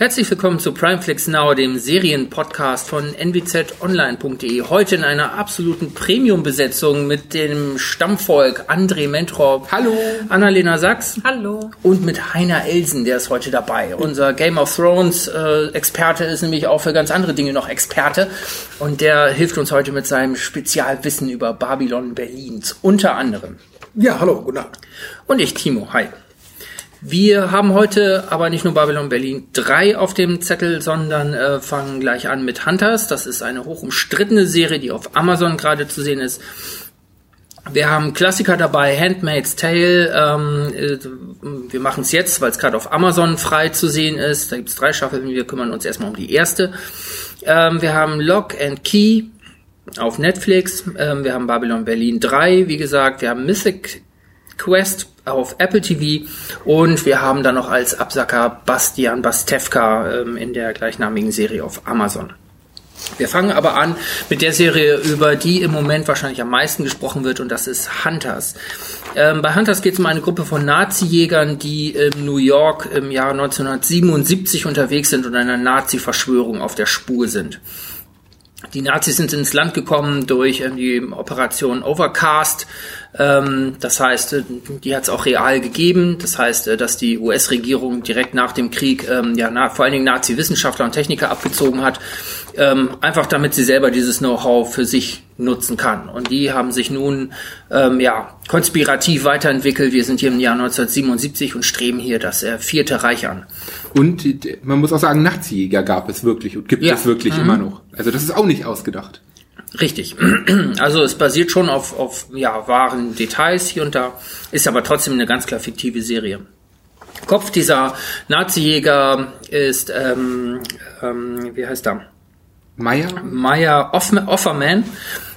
Herzlich willkommen zu Primeflix Now, dem Serienpodcast von nwzonline.de. Heute in einer absoluten Premium-Besetzung mit dem Stammvolk André Mentrop. Hallo. Annalena Sachs. Hallo. Und mit Heiner Elsen, der ist heute dabei. Unser Game of Thrones äh, Experte ist nämlich auch für ganz andere Dinge noch Experte. Und der hilft uns heute mit seinem Spezialwissen über Babylon Berlins. Unter anderem. Ja, hallo, guten Abend. Und ich, Timo. Hi. Wir haben heute aber nicht nur Babylon Berlin 3 auf dem Zettel, sondern äh, fangen gleich an mit Hunters. Das ist eine hoch umstrittene Serie, die auf Amazon gerade zu sehen ist. Wir haben Klassiker dabei, Handmaid's Tale. Ähm, äh, wir machen es jetzt, weil es gerade auf Amazon frei zu sehen ist. Da gibt es drei Staffeln. Wir kümmern uns erstmal um die erste. Ähm, wir haben Lock and Key auf Netflix. Ähm, wir haben Babylon Berlin 3, wie gesagt. Wir haben Mythic Quest auf Apple TV und wir haben dann noch als Absacker Bastian Bastevka ähm, in der gleichnamigen Serie auf Amazon. Wir fangen aber an mit der Serie, über die im Moment wahrscheinlich am meisten gesprochen wird, und das ist Hunters. Ähm, bei Hunters geht es um eine Gruppe von Nazi-Jägern, die in New York im Jahr 1977 unterwegs sind und einer Nazi-Verschwörung auf der Spur sind. Die Nazis sind ins Land gekommen durch ähm, die Operation Overcast. Ähm, das heißt, äh, die hat es auch real gegeben. Das heißt, äh, dass die US-Regierung direkt nach dem Krieg ähm, ja vor allen Dingen Nazi-Wissenschaftler und Techniker abgezogen hat, einfach damit sie selber dieses Know-how für sich nutzen kann. Und die haben sich nun ähm, ja konspirativ weiterentwickelt. Wir sind hier im Jahr 1977 und streben hier das äh, vierte Reich an. Und man muss auch sagen, Nazi-Jäger gab es wirklich und gibt ja. es wirklich mhm. immer noch. Also das ist auch nicht ausgedacht. Richtig. Also es basiert schon auf, auf ja, wahren Details hier und da, ist aber trotzdem eine ganz klar fiktive Serie. Kopf dieser Nazi-Jäger ist, ähm, ähm, wie heißt er? Meyer? Meyer Offerman.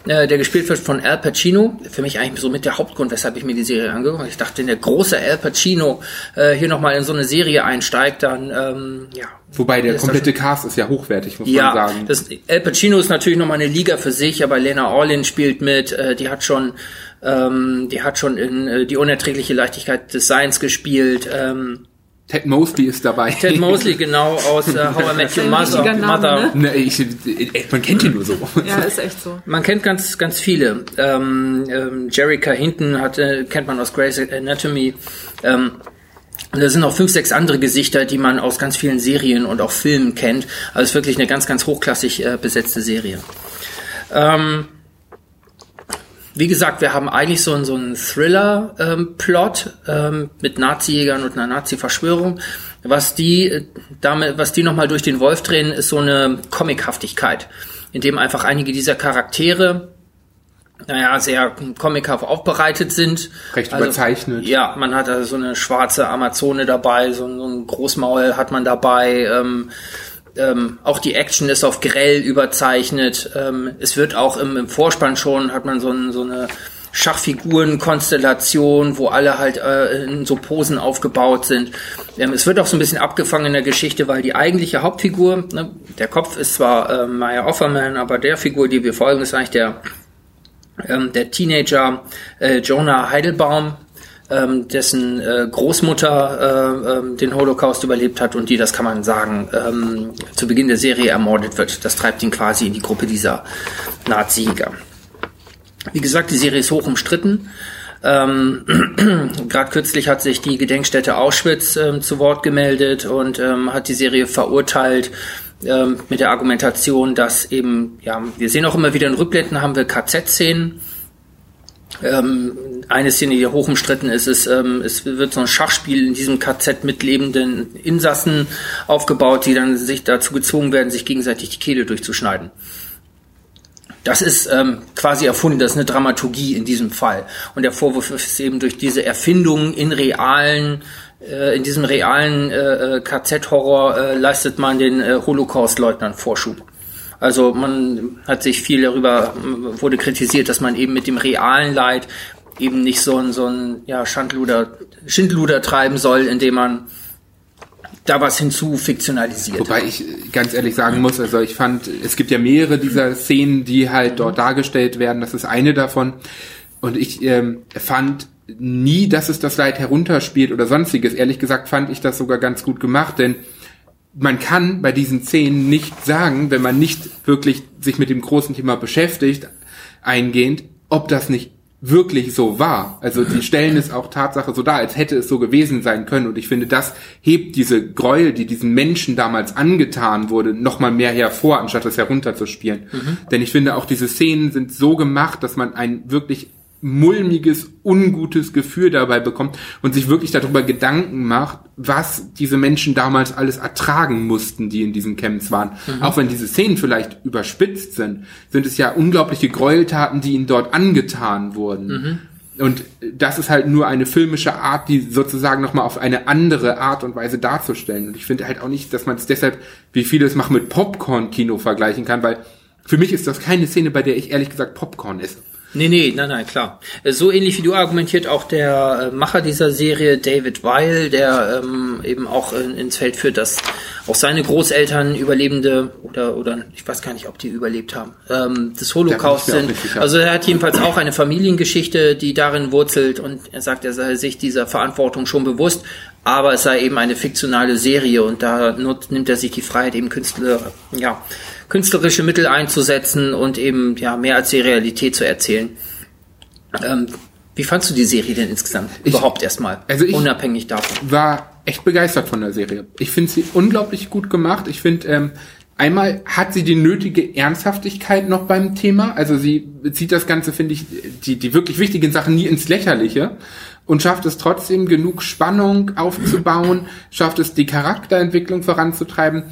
Äh, der gespielt wird von Al Pacino. Für mich eigentlich so mit der Hauptgrund, weshalb ich mir die Serie angeguckt habe. Ich dachte, wenn der große Al Pacino äh, hier nochmal in so eine Serie einsteigt, dann ähm, ja. Wobei der komplette Cast ist ja hochwertig, muss ja, man sagen. Das, Al Pacino ist natürlich nochmal eine Liga für sich, aber Lena Orlin spielt mit, äh, die hat schon ähm, die hat schon in äh, die unerträgliche Leichtigkeit des Seins gespielt. Ähm, Ted Mosley ist dabei. Ted Mosley, genau, aus äh, How I Met Your Mother. Name, Mother. Ne? Ne, ich, man kennt ihn nur so. Ja, ist echt so. Man kennt ganz, ganz viele. Ähm, ähm, Jerrica Hinton hat, äh, kennt man aus Grey's Anatomy. Ähm, da sind noch fünf, sechs andere Gesichter, die man aus ganz vielen Serien und auch Filmen kennt. Also es ist wirklich eine ganz, ganz hochklassig äh, besetzte Serie. Ähm, wie gesagt, wir haben eigentlich so, einen, so einen Thriller-Plot ähm, ähm, mit Nazi-Jägern und einer Nazi-Verschwörung. Was die äh, damit, was die nochmal durch den Wolf drehen, ist so eine Comichaftigkeit, in dem einfach einige dieser Charaktere naja, sehr comichaft aufbereitet sind. Recht also, überzeichnet. Ja, man hat also so eine schwarze Amazone dabei, so, so ein Großmaul hat man dabei. Ähm, ähm, auch die Action ist auf grell überzeichnet. Ähm, es wird auch im, im Vorspann schon, hat man so, ein, so eine Schachfigurenkonstellation, wo alle halt äh, in so Posen aufgebaut sind. Ähm, es wird auch so ein bisschen abgefangen in der Geschichte, weil die eigentliche Hauptfigur, ne, der Kopf ist zwar äh, Maya Offerman, aber der Figur, die wir folgen, ist eigentlich der, ähm, der Teenager äh, Jonah Heidelbaum, ähm, dessen äh, Großmutter äh, ähm, den Holocaust überlebt hat und die, das kann man sagen, ähm, zu Beginn der Serie ermordet wird. Das treibt ihn quasi in die Gruppe dieser Nazi-Jäger. Wie gesagt, die Serie ist hoch umstritten. Ähm, Gerade kürzlich hat sich die Gedenkstätte Auschwitz ähm, zu Wort gemeldet und ähm, hat die Serie verurteilt ähm, mit der Argumentation, dass eben, ja, wir sehen auch immer wieder in Rückblenden haben wir KZ-Szenen ähm, eine Szene, die hoch umstritten ist, ist, ähm, es wird so ein Schachspiel in diesem KZ mit lebenden Insassen aufgebaut, die dann sich dazu gezwungen werden, sich gegenseitig die Kehle durchzuschneiden. Das ist ähm, quasi erfunden, das ist eine Dramaturgie in diesem Fall. Und der Vorwurf ist eben durch diese Erfindung in realen, äh, in diesem realen äh, äh KZ-Horror äh, leistet man den äh, Holocaust-Leugnern Vorschub. Also man hat sich viel darüber, wurde kritisiert, dass man eben mit dem realen Leid eben nicht so ein, so ein ja, Schandluder, Schindluder treiben soll, indem man da was hinzu fiktionalisiert. Wobei ich ganz ehrlich sagen muss, also ich fand, es gibt ja mehrere dieser Szenen, die halt dort dargestellt werden. Das ist eine davon. Und ich ähm, fand nie, dass es das Leid herunterspielt oder sonstiges. Ehrlich gesagt fand ich das sogar ganz gut gemacht, denn man kann bei diesen Szenen nicht sagen, wenn man nicht wirklich sich mit dem großen Thema beschäftigt, eingehend, ob das nicht wirklich so war. Also die stellen es auch Tatsache so dar, als hätte es so gewesen sein können. Und ich finde, das hebt diese Gräuel, die diesen Menschen damals angetan wurde, nochmal mehr hervor, anstatt es herunterzuspielen. Mhm. Denn ich finde, auch diese Szenen sind so gemacht, dass man ein wirklich mulmiges, ungutes Gefühl dabei bekommt und sich wirklich darüber Gedanken macht, was diese Menschen damals alles ertragen mussten, die in diesen Camps waren. Mhm. Auch wenn diese Szenen vielleicht überspitzt sind, sind es ja unglaubliche Gräueltaten, die ihnen dort angetan wurden. Mhm. Und das ist halt nur eine filmische Art, die sozusagen nochmal auf eine andere Art und Weise darzustellen. Und ich finde halt auch nicht, dass man es deshalb, wie viele es machen, mit Popcorn-Kino vergleichen kann, weil für mich ist das keine Szene, bei der ich ehrlich gesagt Popcorn esse. Nee, nee, nein, nein, klar. So ähnlich wie du argumentiert auch der äh, Macher dieser Serie, David Weil, der ähm, eben auch in, ins Feld führt, dass auch seine Großeltern Überlebende oder oder ich weiß gar nicht, ob die überlebt haben, ähm, des Holocaust sind. Also er hat jedenfalls auch eine Familiengeschichte, die darin wurzelt und er sagt, er sei sich dieser Verantwortung schon bewusst, aber es sei eben eine fiktionale Serie und da nimmt er sich die Freiheit, eben Künstler, ja, künstlerische Mittel einzusetzen und eben ja mehr als die Realität zu erzählen. Ähm, wie fandst du die Serie denn insgesamt? Ich, Überhaupt erstmal. Also ich unabhängig davon. War echt begeistert von der Serie. Ich finde sie unglaublich gut gemacht. Ich finde, ähm, einmal hat sie die nötige Ernsthaftigkeit noch beim Thema. Also sie zieht das Ganze, finde ich, die, die wirklich wichtigen Sachen nie ins Lächerliche und schafft es trotzdem genug Spannung aufzubauen, schafft es die Charakterentwicklung voranzutreiben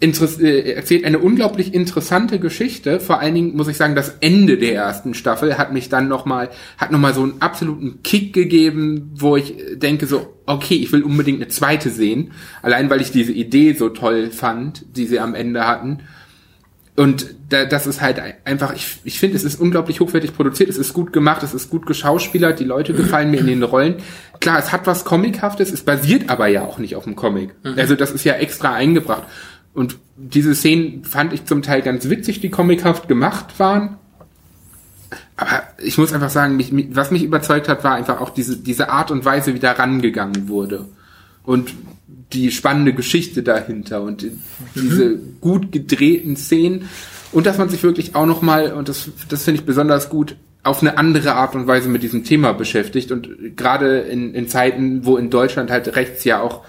äh, erzählt eine unglaublich interessante Geschichte. Vor allen Dingen muss ich sagen, das Ende der ersten Staffel hat mich dann nochmal, hat nochmal so einen absoluten Kick gegeben, wo ich denke so, okay, ich will unbedingt eine zweite sehen. Allein weil ich diese Idee so toll fand, die sie am Ende hatten. Und da, das ist halt einfach, ich, ich finde, es ist unglaublich hochwertig produziert, es ist gut gemacht, es ist gut geschauspielert, die Leute gefallen mir in den Rollen. Klar, es hat was Comichaftes, es basiert aber ja auch nicht auf dem Comic. Mhm. Also das ist ja extra eingebracht. Und diese Szenen fand ich zum Teil ganz witzig, die comichaft gemacht waren. Aber ich muss einfach sagen, mich, was mich überzeugt hat, war einfach auch diese, diese Art und Weise, wie da rangegangen wurde. Und die spannende Geschichte dahinter und diese gut gedrehten Szenen. Und dass man sich wirklich auch nochmal, und das, das finde ich besonders gut, auf eine andere Art und Weise mit diesem Thema beschäftigt. Und gerade in, in Zeiten, wo in Deutschland halt rechts ja auch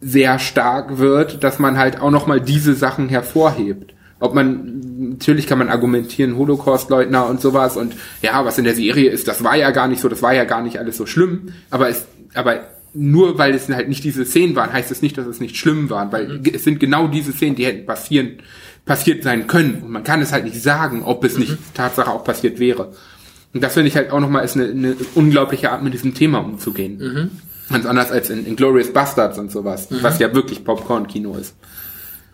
sehr stark wird, dass man halt auch nochmal diese Sachen hervorhebt. Ob man, natürlich kann man argumentieren, Holocaust-Leugner und sowas und ja, was in der Serie ist, das war ja gar nicht so, das war ja gar nicht alles so schlimm, aber es, aber nur weil es halt nicht diese Szenen waren, heißt es nicht, dass es nicht schlimm waren, weil mhm. es sind genau diese Szenen, die hätten passieren, passiert sein können und man kann es halt nicht sagen, ob es mhm. nicht Tatsache auch passiert wäre. Und das finde ich halt auch nochmal ist eine, eine unglaubliche Art, mit diesem Thema umzugehen. Mhm. Ganz anders als in, in Glorious Bastards und sowas, mhm. was ja wirklich Popcorn-Kino ist.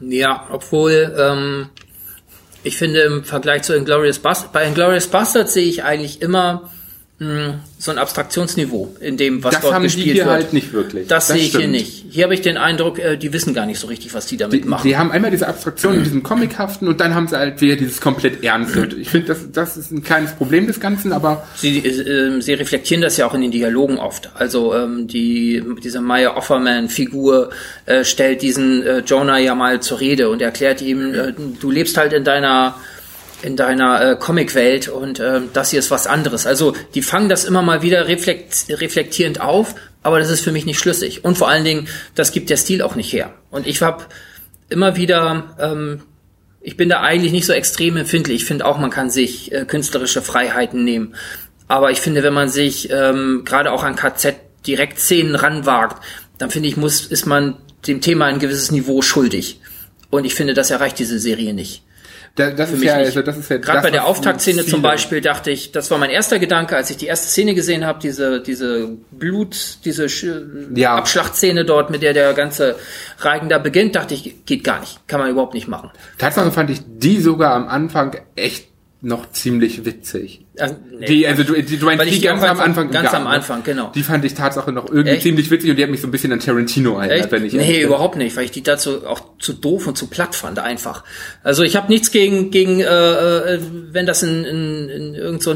Ja, obwohl ähm, ich finde im Vergleich zu Inglourious Bastards, bei Inglourious Bastards sehe ich eigentlich immer hm, so ein Abstraktionsniveau in dem, was das dort gespielt wird. Das haben die hier wird. halt nicht wirklich. Das, das sehe ich hier nicht. Hier habe ich den Eindruck, äh, die wissen gar nicht so richtig, was die damit die, machen. Die haben einmal diese Abstraktion in diesem Comichaften und dann haben sie halt wieder dieses komplett Ernste. Ich finde, das, das ist ein kleines Problem des Ganzen, aber... Sie, äh, sie reflektieren das ja auch in den Dialogen oft. Also ähm, die, diese Maya Offerman-Figur äh, stellt diesen äh, Jonah ja mal zur Rede und erklärt ihm, äh, du lebst halt in deiner in deiner äh, Comicwelt und äh, das hier ist was anderes. Also die fangen das immer mal wieder reflekt reflektierend auf, aber das ist für mich nicht schlüssig. Und vor allen Dingen, das gibt der Stil auch nicht her. Und ich habe immer wieder, ähm, ich bin da eigentlich nicht so extrem empfindlich. Ich finde auch, man kann sich äh, künstlerische Freiheiten nehmen. Aber ich finde, wenn man sich ähm, gerade auch an KZ direkt Szenen ranwagt, dann finde ich, muss, ist man dem Thema ein gewisses Niveau schuldig. Und ich finde, das erreicht diese Serie nicht. Da, das, ist ja, also das ist ja gerade bei der Auftaktszene zum Beispiel dachte ich, das war mein erster Gedanke, als ich die erste Szene gesehen habe, diese diese Blut, diese ja. Abschlachtszene dort, mit der der ganze Reigen da beginnt, dachte ich, geht gar nicht, kann man überhaupt nicht machen. Tatsache fand ich die sogar am Anfang echt noch ziemlich witzig. Also, nee, Die, also du, die, du meinst die ganz am Anfang? ganz am Anfang, genau. Die fand ich Tatsache noch irgendwie Echt? ziemlich witzig und die hat mich so ein bisschen an Tarantino erinnert, wenn ich nee, bin. überhaupt nicht, weil ich die dazu auch zu doof und zu platt fand einfach. Also ich habe nichts gegen gegen äh, äh, wenn das in, in, in irgend so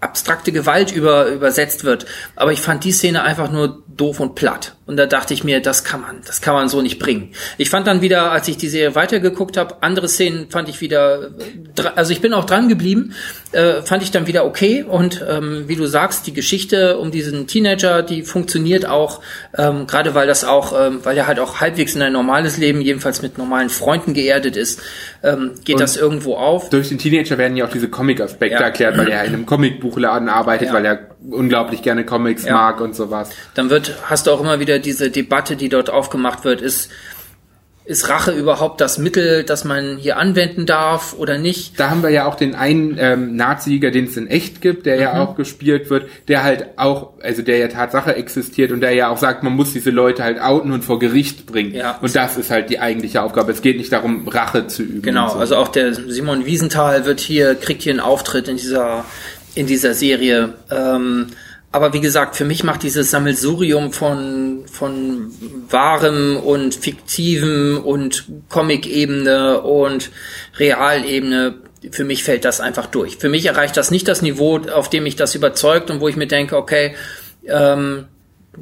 abstrakte Gewalt über, übersetzt wird, aber ich fand die Szene einfach nur doof und platt und da dachte ich mir, das kann man, das kann man so nicht bringen. Ich fand dann wieder, als ich die Serie weitergeguckt habe, andere Szenen fand ich wieder, äh, also ich bin auch dran geblieben, äh, fand ich dann wieder okay und ähm, wie du sagst, die Geschichte um diesen Teenager, die funktioniert auch, ähm, gerade weil das auch, ähm, weil er halt auch halbwegs in ein normales Leben, jedenfalls mit normalen Freunden geerdet ist, ähm, geht Und das irgendwo auf. Durch den Teenager werden ja auch diese Comic-Aspekte Ja. erklärt, weil er in einem Comicbuchladen arbeitet, Ja. weil er unglaublich gerne Comics Ja. mag und sowas. Dann wird, hast du auch immer wieder diese Debatte, die dort aufgemacht wird, ist, ist Rache überhaupt das Mittel, das man hier anwenden darf oder nicht? Da haben wir ja auch den einen ähm, Nazi-Sieger, den es in echt gibt, der Mhm. ja auch gespielt wird, der halt auch, also der ja Tatsache existiert und der ja auch sagt, man muss diese Leute halt outen und vor Gericht bringen. Ja. Und das ist halt die eigentliche Aufgabe. Es geht nicht darum, Rache zu üben. Genau, so. also auch der Simon Wiesenthal wird hier, kriegt hier einen Auftritt in dieser, in dieser Serie. Ähm, aber wie gesagt, für mich macht dieses Sammelsurium von, von wahrem und fiktivem und Comic-Ebene und Realebene, für mich fällt das einfach durch. Für mich erreicht das nicht das Niveau, auf dem mich das überzeugt und wo ich mir denke, okay, ähm,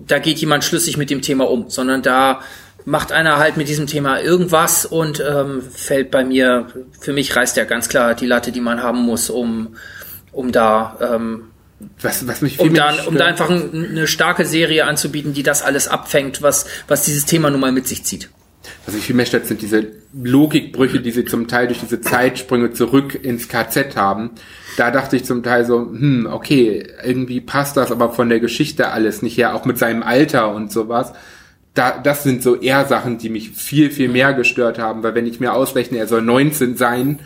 da geht jemand schlüssig mit dem Thema um, sondern da macht einer halt mit diesem Thema irgendwas und ähm, fällt bei mir, für mich reißt ja ganz klar die Latte, die man haben muss, um, um da, ähm, was, was mich viel um da, um da einfach ein, eine starke Serie anzubieten, die das alles abfängt, was, was dieses Thema nun mal mit sich zieht. Was mich viel mehr stört, sind diese Logikbrüche, die sie zum Teil durch diese Zeitsprünge zurück ins KZ haben. Da dachte ich zum Teil so, hm, okay, irgendwie passt das aber von der Geschichte alles nicht her, auch mit seinem Alter und sowas. Da, das sind so eher Sachen, die mich viel, viel mehr gestört haben, weil wenn ich mir ausrechne, er soll 19 sein,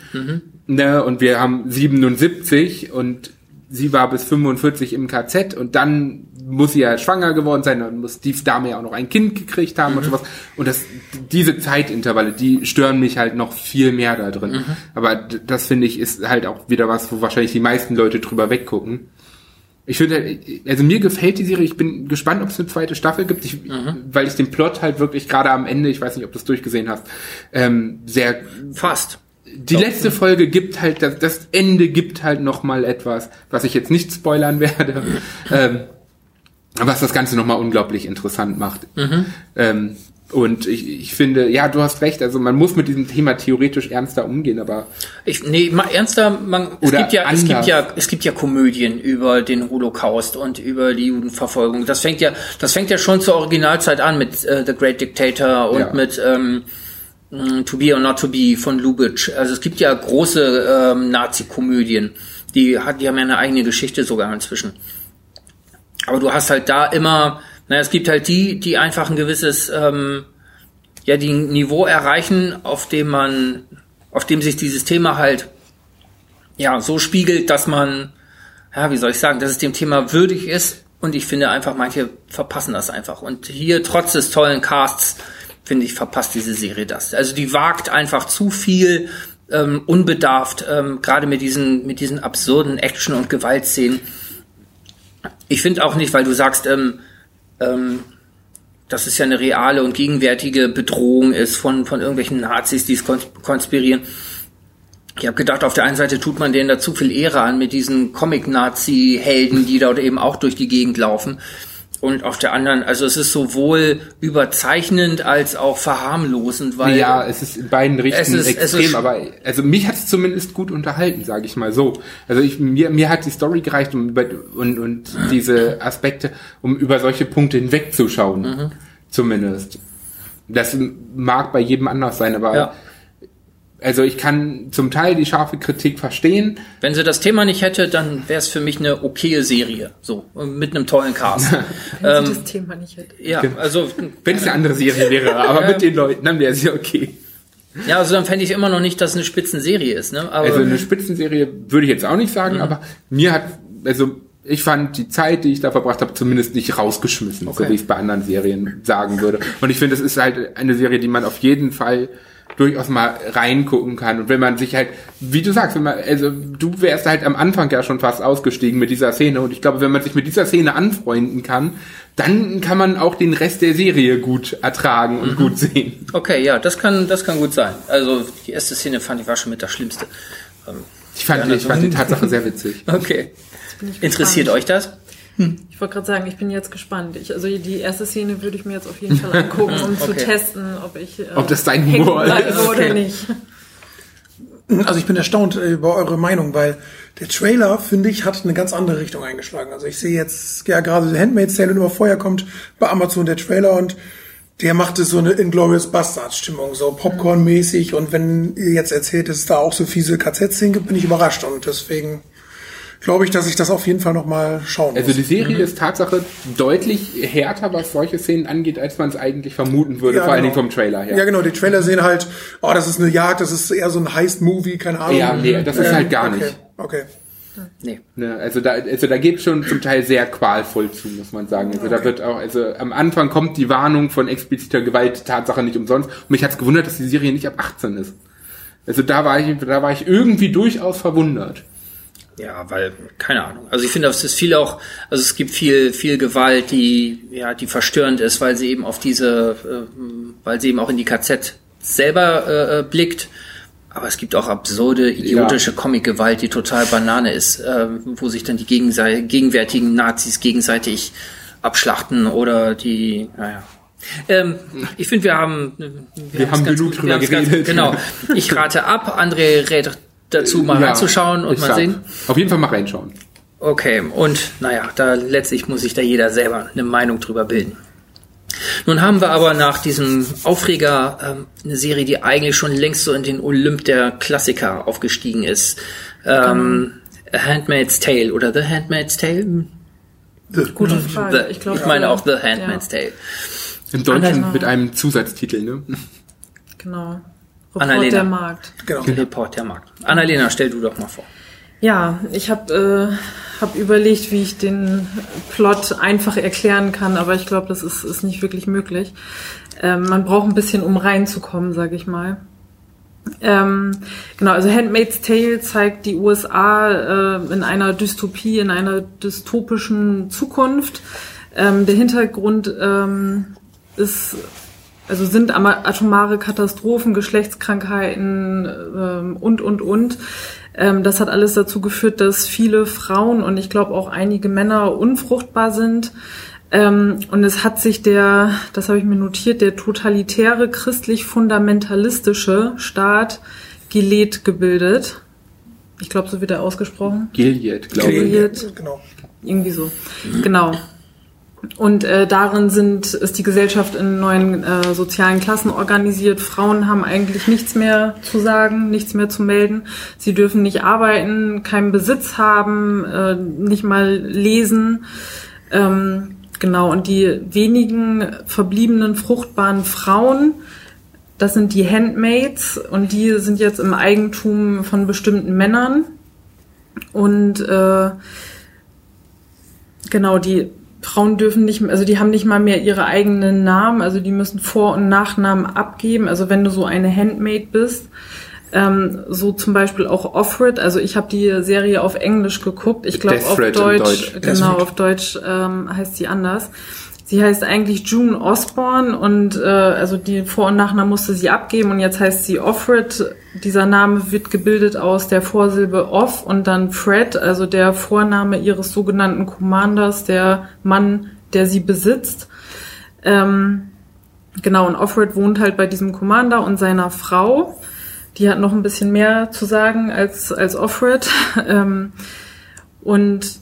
ne, und wir haben 77 und sie war bis 45 im KZ und dann muss sie ja schwanger geworden sein, dann muss die Dame ja auch noch ein Kind gekriegt haben und sowas. Und das, diese Zeitintervalle, die stören mich halt noch viel mehr da drin. Aber d- das finde ich ist halt auch wieder was, wo wahrscheinlich die meisten Leute drüber weggucken. Ich finde, also mir gefällt die Serie. Ich bin gespannt, ob es eine zweite Staffel gibt, ich, weil ich den Plot halt wirklich gerade am Ende, ich weiß nicht, ob du es durchgesehen hast, ähm, sehr Fast. die letzte Folge gibt halt, das, das Ende gibt halt noch mal etwas, was ich jetzt nicht spoilern werde, ähm, was das Ganze noch mal unglaublich interessant macht. Ähm, und ich, ich finde, ja, du hast recht, also man muss mit diesem Thema theoretisch ernster umgehen, aber Ich, nee, mal ernster, man, es gibt ja, es gibt anders. ja, es gibt ja Komödien über den Holocaust und über die Judenverfolgung. Das fängt ja, das fängt ja schon zur Originalzeit an mit äh, The Great Dictator und Ja. mit ähm, mh, To Be or Not to Be von Lubitsch. Also es gibt ja große ähm, Nazi-Komödien, die hat, die haben ja eine eigene Geschichte sogar inzwischen. Aber du hast halt da immer, naja, es gibt halt die, die einfach ein gewisses, ähm, ja, die Niveau erreichen, auf dem man, auf dem sich dieses Thema halt, ja, so spiegelt, dass man, ja, wie soll ich sagen, dass es dem Thema würdig ist. Und ich finde einfach, manche verpassen das einfach. Und hier, trotz des tollen Casts, finde ich, verpasst diese Serie das. Also die wagt einfach zu viel, ähm, unbedarft, ähm, gerade mit diesen, mit diesen absurden Action- und Gewaltszenen. Ich finde auch nicht, weil du sagst, ähm, ähm, dass es ja eine reale und gegenwärtige Bedrohung ist von, von irgendwelchen Nazis, die es kons- konspirieren. Ich habe gedacht, auf der einen Seite tut man denen da zu viel Ehre an mit diesen Comic-Nazi-Helden, die dort eben auch durch die Gegend laufen. Und auf der anderen, also es ist sowohl überzeichnend als auch verharmlosend, weil ja, es ist in beiden Richtungen ist- extrem, ist- aber also mich hat es zumindest gut unterhalten, sage ich mal so. Also ich, mir, mir hat die Story gereicht um über, und, und diese Aspekte, um über solche Punkte hinwegzuschauen, Mhm. zumindest. Das mag bei jedem anders sein, aber Ja. Also ich kann zum Teil die scharfe Kritik verstehen. wenn sie das Thema nicht hätte, dann wäre es für mich eine okaye Serie, so mit einem tollen Cast. Wenn Ähm, sie das Thema nicht hätte. ja, also Wenn es eine andere Serie wäre, aber mit den Leuten, dann wäre sie okay. ja, also dann fände ich immer noch nicht, dass es eine Spitzenserie ist, ne? Aber Also eine Spitzenserie würde ich jetzt auch nicht sagen, aber mir hat, also ich fand die Zeit, die ich da verbracht habe, zumindest nicht rausgeschmissen, so Okay. wie ich es bei anderen Serien sagen würde. Und ich finde, es ist halt eine Serie, die man auf jeden Fall durchaus mal reingucken kann. Und wenn man sich halt, wie du sagst, wenn man, also du wärst halt am Anfang ja schon fast ausgestiegen mit dieser Szene. Und ich glaube, wenn man sich mit dieser Szene anfreunden kann, dann kann man auch den Rest der Serie gut ertragen und mhm. gut sehen. Okay, ja, das kann, das kann gut sein. Also die erste Szene fand ich war schon mit das Schlimmste. Ähm, ich fand, ja, ich fand die Tatsache sehr witzig. Okay. Interessiert euch das? Hm. Ich wollte gerade sagen, ich bin jetzt gespannt. Ich, also die erste Szene würde ich mir jetzt auf jeden Fall angucken, um okay. zu testen, ob ich äh, ob das dein Humor ist oder okay. nicht. Also ich bin erstaunt über eure Meinung, weil der Trailer, finde ich, hat eine ganz andere Richtung eingeschlagen. Also ich sehe jetzt ja gerade The Handmaid's Tale und immer vorher kommt bei Amazon der Trailer und der machte so eine Inglourious Bastards Stimmung, so Popcorn-mäßig. Und wenn ihr jetzt erzählt, dass es da auch so fiese KZ-Szenen gibt, bin ich überrascht. Und deswegen glaube ich, dass ich das auf jeden Fall nochmal schauen also muss. Also die Serie mhm. ist Tatsache deutlich härter, was solche Szenen angeht, als man es eigentlich vermuten würde, ja, vor genau. allen Dingen vom Trailer her. Ja, genau, die Trailer sehen halt, oh, das ist eine Jagd, das ist eher so ein Heist-Movie, keine Ahnung. Ja, nee, das ist ähm, halt gar okay. nicht. Okay. Nee. Ne, also da, also da geht schon zum Teil sehr qualvoll zu, muss man sagen. Also okay. da wird auch, also am Anfang kommt die Warnung von expliziter Gewalt Tatsache nicht umsonst. Und mich hat's gewundert, dass die Serie nicht ab 18 ist. Also da war ich, da war ich irgendwie durchaus verwundert. Ja, weil, keine Ahnung. Also ich finde, es ist viel auch, also es gibt viel, viel Gewalt, die, ja, die verstörend ist, weil sie eben auf diese, äh, weil sie eben auch in die KZ selber äh, äh, blickt. Aber es gibt auch absurde, idiotische ja. Comic-Gewalt, die total Banane ist, äh, wo sich dann die gegenwärtigen Nazis gegenseitig abschlachten oder die, naja. Ähm, ich finde, wir haben, wir, wir haben genug drüber geredet. Ganz, genau. Ich rate ab, André rät dazu, mal ja, reinzuschauen und mal sag, sehen? Auf jeden Fall mal reinschauen. Okay, und naja, da letztlich muss sich da jeder selber eine Meinung drüber bilden. Nun haben wir aber nach diesem Aufreger ähm, eine Serie, die eigentlich schon längst so in den Olymp der Klassiker aufgestiegen ist. Ähm, A Handmaid's Tale oder The Handmaid's Tale? The, Gute Frage. The, ich, glaub, ich meine auch The Handmaid's ja. Tale. Im Deutschen mit einem Zusatztitel, ne? Genau. Report Annalena. der Markt. Genau. Report der Markt. Annalena, stell du doch mal vor. Ja, ich habe äh, hab überlegt, wie ich den Plot einfach erklären kann, aber ich glaube, das ist, ist nicht wirklich möglich. Ähm, man braucht ein bisschen, um reinzukommen, sage ich mal. Ähm, genau, also Handmaid's Tale zeigt die USA äh, in einer Dystopie, in einer dystopischen Zukunft. Ähm, der Hintergrund ähm, ist also sind atomare Katastrophen, Geschlechtskrankheiten ähm, und, und, und. Ähm, das hat alles dazu geführt, dass viele Frauen und ich glaube auch einige Männer unfruchtbar sind. Ähm, und es hat sich der, das habe ich mir notiert, der totalitäre christlich-fundamentalistische Staat Gilead gebildet. Ich glaube, so wird er ausgesprochen. Gilead, glaube ich. Gilead, genau. Irgendwie so. Genau. Und äh, darin sind, ist die Gesellschaft in neuen äh, sozialen Klassen organisiert. Frauen haben eigentlich nichts mehr zu sagen, nichts mehr zu melden. Sie dürfen nicht arbeiten, keinen Besitz haben, äh, nicht mal lesen. Ähm, genau, und die wenigen verbliebenen fruchtbaren Frauen, das sind die Handmaids und die sind jetzt im Eigentum von bestimmten Männern. Und äh, genau, die Frauen dürfen nicht, also die haben nicht mal mehr ihre eigenen Namen, also die müssen Vor- und Nachnamen abgeben. Also wenn du so eine Handmaid bist, ähm, so zum Beispiel auch Offred, also ich habe die Serie auf Englisch geguckt, ich glaube auf Deutsch, Deutsch, genau, auf Deutsch ähm, heißt sie anders. Sie heißt eigentlich June Osborne und äh, also die Vor- und Nachnamen musste sie abgeben und jetzt heißt sie Offred. Dieser Name wird gebildet aus der Vorsilbe Off und dann Fred, also der Vorname ihres sogenannten Commanders, der Mann, der sie besitzt. Ähm, genau, und Offred wohnt halt bei diesem Commander und seiner Frau. Die hat noch ein bisschen mehr zu sagen als, als Offred. ähm, und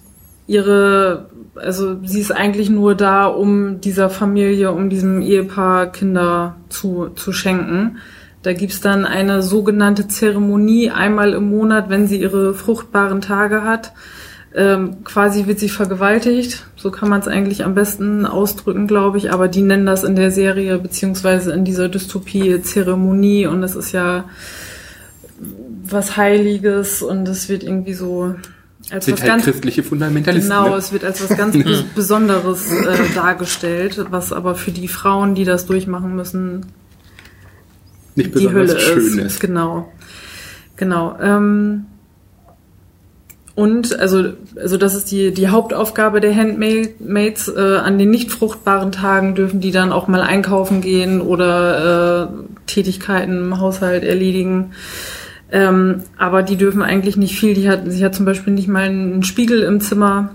ihre also sie ist eigentlich nur da, um dieser Familie, um diesem Ehepaar Kinder zu, zu schenken. Da gibt's dann eine sogenannte Zeremonie einmal im Monat, wenn sie ihre fruchtbaren Tage hat. Ähm, quasi wird sie vergewaltigt. So kann man es eigentlich am besten ausdrücken, glaube ich. Aber die nennen das in der Serie beziehungsweise in dieser Dystopie Zeremonie und es ist ja was Heiliges und es wird irgendwie so als sind was halt ganz, christliche Fundamentalisten. Genau, ne? es wird als was ganz Besonderes äh, dargestellt, was aber für die Frauen, die das durchmachen müssen, Nicht die besonders Hölle schön ist. ist. Genau. Genau. Ähm, und also, also das ist die, die Hauptaufgabe der Handmaids. Äh, an den nicht fruchtbaren Tagen dürfen die dann auch mal einkaufen gehen oder äh, Tätigkeiten im Haushalt erledigen. Ähm, aber die dürfen eigentlich nicht viel. Die hat, sie hat zum Beispiel nicht mal einen Spiegel im Zimmer.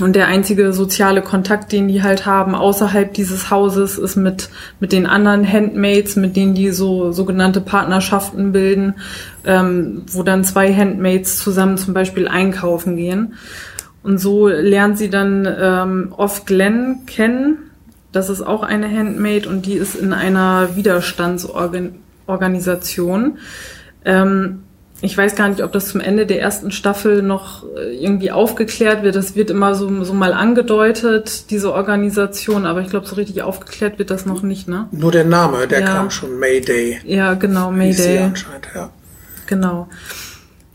Und der einzige soziale Kontakt, den die halt haben außerhalb dieses Hauses, ist mit, mit den anderen Handmaids, mit denen die so sogenannte Partnerschaften bilden, ähm, wo dann zwei Handmaids zusammen zum Beispiel einkaufen gehen. Und so lernt sie dann ähm, Off Glenn kennen. Das ist auch eine Handmaid und die ist in einer Widerstandsorganisation. Ähm, ich weiß gar nicht, ob das zum Ende der ersten Staffel noch äh, irgendwie aufgeklärt wird. Das wird immer so, so mal angedeutet, diese Organisation, aber ich glaube, so richtig aufgeklärt wird das noch nicht, ne? Nur der Name, der Ja. kam schon. Mayday. Ja, genau, hieß sie Mayday. anscheinend, ja. Genau.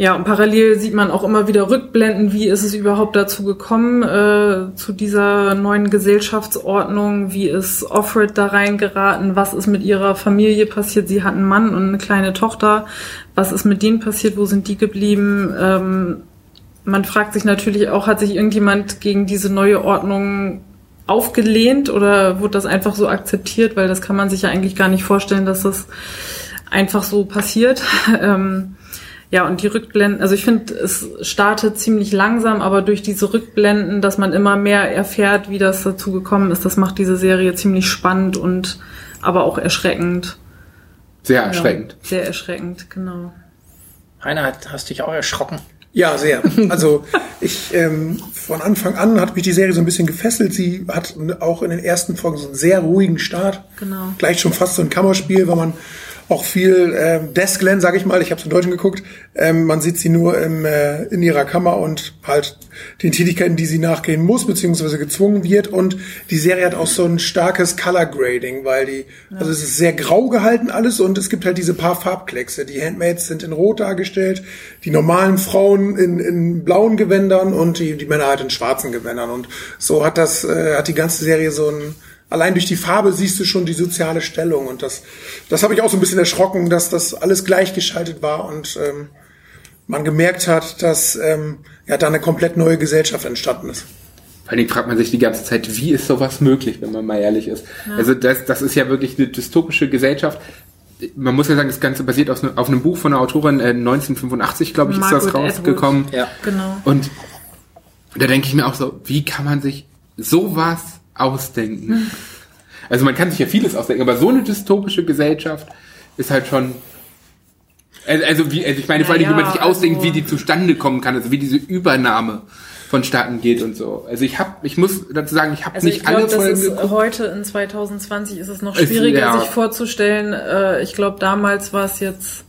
Ja, und parallel sieht man auch immer wieder Rückblenden, wie ist es überhaupt dazu gekommen, äh, zu dieser neuen Gesellschaftsordnung, wie ist Offred da reingeraten, was ist mit ihrer Familie passiert, sie hat einen Mann und eine kleine Tochter, was ist mit denen passiert, wo sind die geblieben, ähm, man fragt sich natürlich auch, hat sich irgendjemand gegen diese neue Ordnung aufgelehnt oder wurde das einfach so akzeptiert, weil das kann man sich ja eigentlich gar nicht vorstellen, dass das einfach so passiert. ähm, ja, und die Rückblenden, also ich finde, es startet ziemlich langsam, aber durch diese Rückblenden, dass man immer mehr erfährt, wie das dazu gekommen ist, das macht diese Serie ziemlich spannend und aber auch erschreckend. Sehr erschreckend. Ja, sehr erschreckend, genau. Heiner, hast dich auch erschrocken? Ja, sehr. Also ich ähm, von Anfang an hat mich die Serie so ein bisschen gefesselt. Sie hat auch in den ersten Folgen so einen sehr ruhigen Start. Genau. Gleich schon fast so ein Kammerspiel, weil man auch viel ähm, Deskland, sage ich mal, ich habe es im Deutschen geguckt, ähm, man sieht sie nur im, äh, in ihrer Kammer und halt den Tätigkeiten, die sie nachgehen muss, beziehungsweise gezwungen wird. Und die Serie hat auch so ein starkes Color Grading, weil die, also es ist sehr grau gehalten alles und es gibt halt diese paar Farbkleckse. Die Handmaids sind in Rot dargestellt, die normalen Frauen in, in blauen Gewändern und die, die Männer halt in schwarzen Gewändern. Und so hat das, äh, hat die ganze Serie so ein Allein durch die Farbe siehst du schon die soziale Stellung und das, das habe ich auch so ein bisschen erschrocken, dass das alles gleichgeschaltet war und ähm, man gemerkt hat, dass ähm, ja da eine komplett neue Gesellschaft entstanden ist. Vor allen Dingen fragt man sich die ganze Zeit, wie ist sowas möglich, wenn man mal ehrlich ist. Also das, das ist ja wirklich eine dystopische Gesellschaft. Man muss ja sagen, das Ganze basiert auf, ne- auf einem Buch von einer Autorin, äh, 1985, glaube ich, ist das rausgekommen. Ja. Genau. Und da denke ich mir auch so, wie kann man sich sowas ausdenken? Also man kann sich ja vieles ausdenken, aber so eine dystopische Gesellschaft ist halt schon. Also, wie, also ich meine vor allem, wie man sich ausdenkt, also- wie die zustande kommen kann, also wie diese Übernahme vonstatten geht und so. Also ich habe, ich muss dazu sagen, ich habe Also nicht ich glaube, alle das Folgen ist geguckt. heute in 2020 ist es noch schwieriger, ja. sich vorzustellen. Äh, ich glaube, damals war es jetzt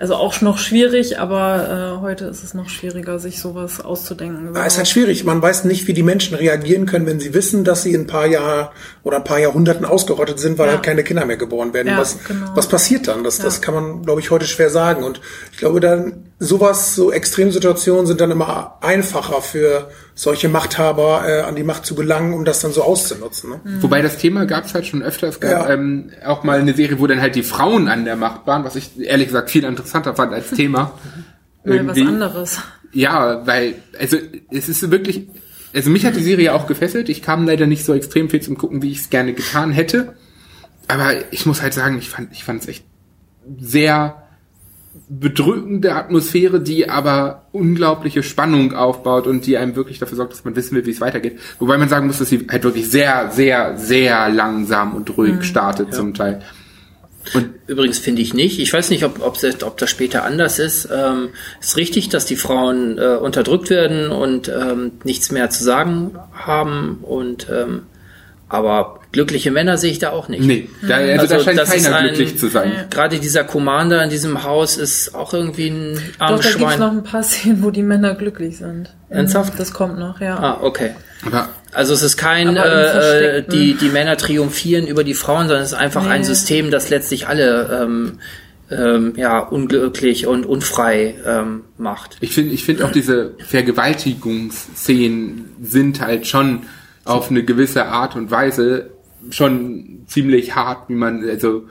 also auch noch schwierig, aber äh, heute ist es noch schwieriger, sich sowas auszudenken. Ja, es ist halt schwierig. Man weiß nicht, wie die Menschen reagieren können, wenn sie wissen, dass sie in ein paar Jahren oder ein paar Jahrhunderten ausgerottet sind, weil Ja. halt keine Kinder mehr geboren werden. Ja, was, genau. was passiert dann? Das, das Ja. kann man, glaube ich, heute schwer sagen. Und ich glaube, dann sowas, so Extremsituationen sind dann immer einfacher für solche Machthaber äh, an die Macht zu gelangen, um das dann so auszunutzen. Ne? Wobei das Thema gab es halt schon öfter. Es gab Ja. ähm, auch mal eine Serie, wo dann halt die Frauen an der Macht waren, was ich ehrlich gesagt viel interessanter fand als Thema. Mal was anderes. Ja, weil, also es ist wirklich, also mich hat die Serie auch gefesselt. Ich kam leider nicht so extrem viel zum Gucken, wie ich es gerne getan hätte. Aber ich muss halt sagen, ich fand, ich fand es echt sehr bedrückende Atmosphäre, die aber unglaubliche Spannung aufbaut und die einem wirklich dafür sorgt, dass man wissen will, wie es weitergeht. Wobei man sagen muss, dass sie halt wirklich sehr, sehr, sehr langsam und ruhig startet zum Teil. Und Übrigens finde ich nicht. Ich weiß nicht, ob, ob, das, ob das später anders ist. Ähm, ist richtig, dass die Frauen äh, unterdrückt werden und ähm, nichts mehr zu sagen haben. Und ähm, aber glückliche Männer sehe ich da auch nicht. nee, da, also, da Also, scheint das ist keiner ein- glücklich zu sein. Gerade dieser Commander in diesem Haus ist auch irgendwie ein Doch, armes da gibt's Schwein. noch ein paar Szenen, wo die Männer glücklich sind. Ernsthaft? Das kommt noch, ja. Ah, okay. Aber Also es ist kein, äh, äh, die, die Männer triumphieren über die Frauen, sondern es ist einfach ein Nee. System, das letztlich alle ähm, ähm, ja, unglücklich und unfrei ähm, macht. Ich finde, ich finde auch diese Vergewaltigungsszenen sind halt schon auf eine gewisse Art und Weise schon ziemlich hart, wie man, also,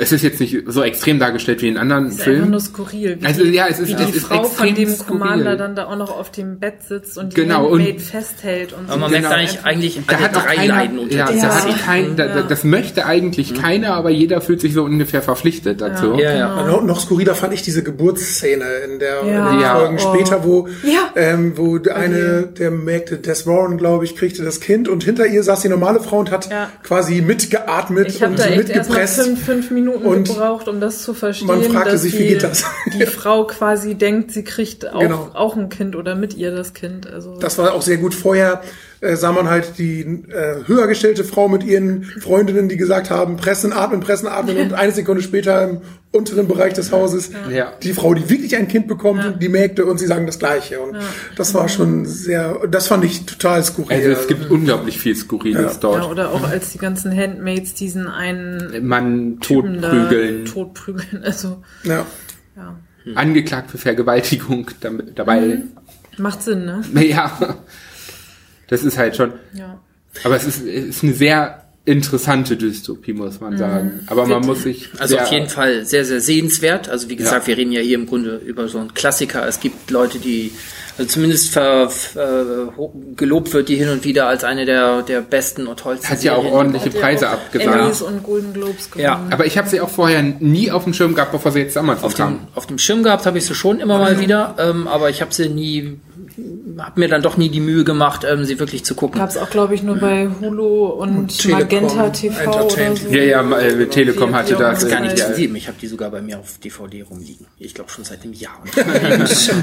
es ist jetzt nicht so extrem dargestellt wie in anderen ist einfach Filmen. nur skurril. Wie Also, die, ja, es ist- wie es die ist Frau von extrem dem skurril. Commander dann da auch noch auf dem Bett sitzt und die Genau, Handmaid festhält und Aber so. man Genau. merkt eigentlich, eigentlich Da hat drei keiner, Leiden unter ja, da Szene. hat kein, da, da, das möchte eigentlich keiner, aber jeder fühlt sich so ungefähr verpflichtet dazu. Ja, ja. Genau. Noch, noch skurriler fand ich diese Geburtsszene in der Ja. in den Ja. Folgen Oh. später, wo, Ja. ähm, wo eine der Mägde, Des Warren, glaube ich, kriegte das Kind und hinter ihr saß die normale Frau und hat Ja. quasi mitgeatmet und mitgepresst. fünf, fünf Minuten Und gebraucht, um das zu verstehen. man fragte dass sich, wie die, geht das? Die Frau quasi denkt, sie kriegt auch, Genau. auch ein Kind oder mit ihr das Kind. Also Das war auch sehr gut. Vorher äh, sah man halt die äh, höher gestellte Frau mit ihren Freundinnen, die gesagt haben, pressen, atmen, pressen, atmen und eine Sekunde später im unteren Bereich des Hauses Ja. die Frau, die wirklich ein Kind bekommt, die Mägde und sie sagen das Gleiche. Und das war schon sehr, das fand ich total skurril. Also es gibt unglaublich viel Skurriles ja, dort. oder auch als die ganzen Handmaids diesen einen Man Typen totprügeln, totprügeln. Also ja. ja, angeklagt für Vergewaltigung damit, dabei. macht Sinn, ne? Ja, das ist halt schon. Ja. Aber es ist, es ist eine sehr interessante Dystopie, muss man sagen. Aber man muss sich. Also auf jeden Fall sehr, sehr sehenswert. Also wie gesagt, Ja. wir reden ja hier im Grunde über so einen Klassiker. Es gibt Leute, die also zumindest ver, ver, gelobt wird, die hin und wieder als eine der, der besten und tollsten Hat ja auch ordentliche Preise auch abgesagt. Emmys und Golden Globes gewonnen. Ja. Aber ich habe sie auch vorher nie auf dem Schirm gehabt, bevor sie jetzt damals Auf dem, auf dem Schirm gehabt habe ich sie schon immer mal wieder, ähm, aber ich habe sie nie, habe mir dann doch nie die Mühe gemacht, ähm, sie wirklich zu gucken. Gab es auch, glaube ich, nur bei Hulu und, Telekom Magenta TV oder so. Ja, ja, äh, Telekom hatte. Das ist gar äh, nicht ja. zu sieben. Ich habe die sogar bei mir auf DVD rumliegen. Ich glaube schon seit einem Jahr.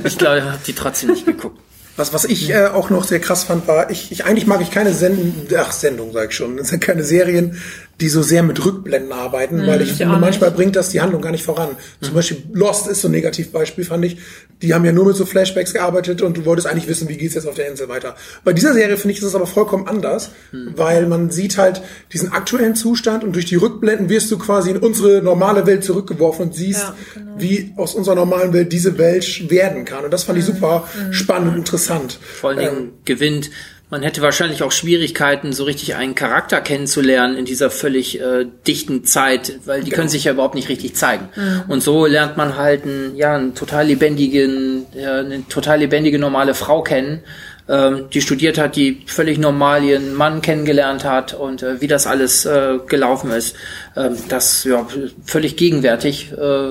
ich glaube, ich habe die trotzdem nicht geguckt. Was, was ich äh, auch noch sehr krass fand, war, ich, ich eigentlich mag ich keine Sendung, ach Sendung sag ich schon, das sind keine Serien, die so sehr mit Rückblenden arbeiten, weil ich ich finde, manchmal bringt das die Handlung gar nicht voran. Zum Beispiel Lost ist so ein Negativbeispiel, fand ich. Die haben ja nur mit so Flashbacks gearbeitet und du wolltest eigentlich wissen, wie geht's jetzt auf der Insel weiter. Bei dieser Serie finde ich, ist es aber vollkommen anders, weil man sieht halt diesen aktuellen Zustand und durch die Rückblenden wirst du quasi in unsere normale Welt zurückgeworfen und siehst, Ja, genau. wie aus unserer normalen Welt diese Welt werden kann. Und das fand ich super spannend und interessant. Vor allen Dingen gewinnt. Man hätte wahrscheinlich auch Schwierigkeiten, so richtig einen Charakter kennenzulernen in dieser völlig äh, dichten Zeit, weil die können sich ja überhaupt nicht richtig zeigen. Und so lernt man halt einen, ja, einen total lebendigen, ja, eine total lebendige normale Frau kennen, ähm, die studiert hat, die völlig normal ihren Mann kennengelernt hat und äh, wie das alles äh, gelaufen ist. Ähm, das ja völlig gegenwärtig äh,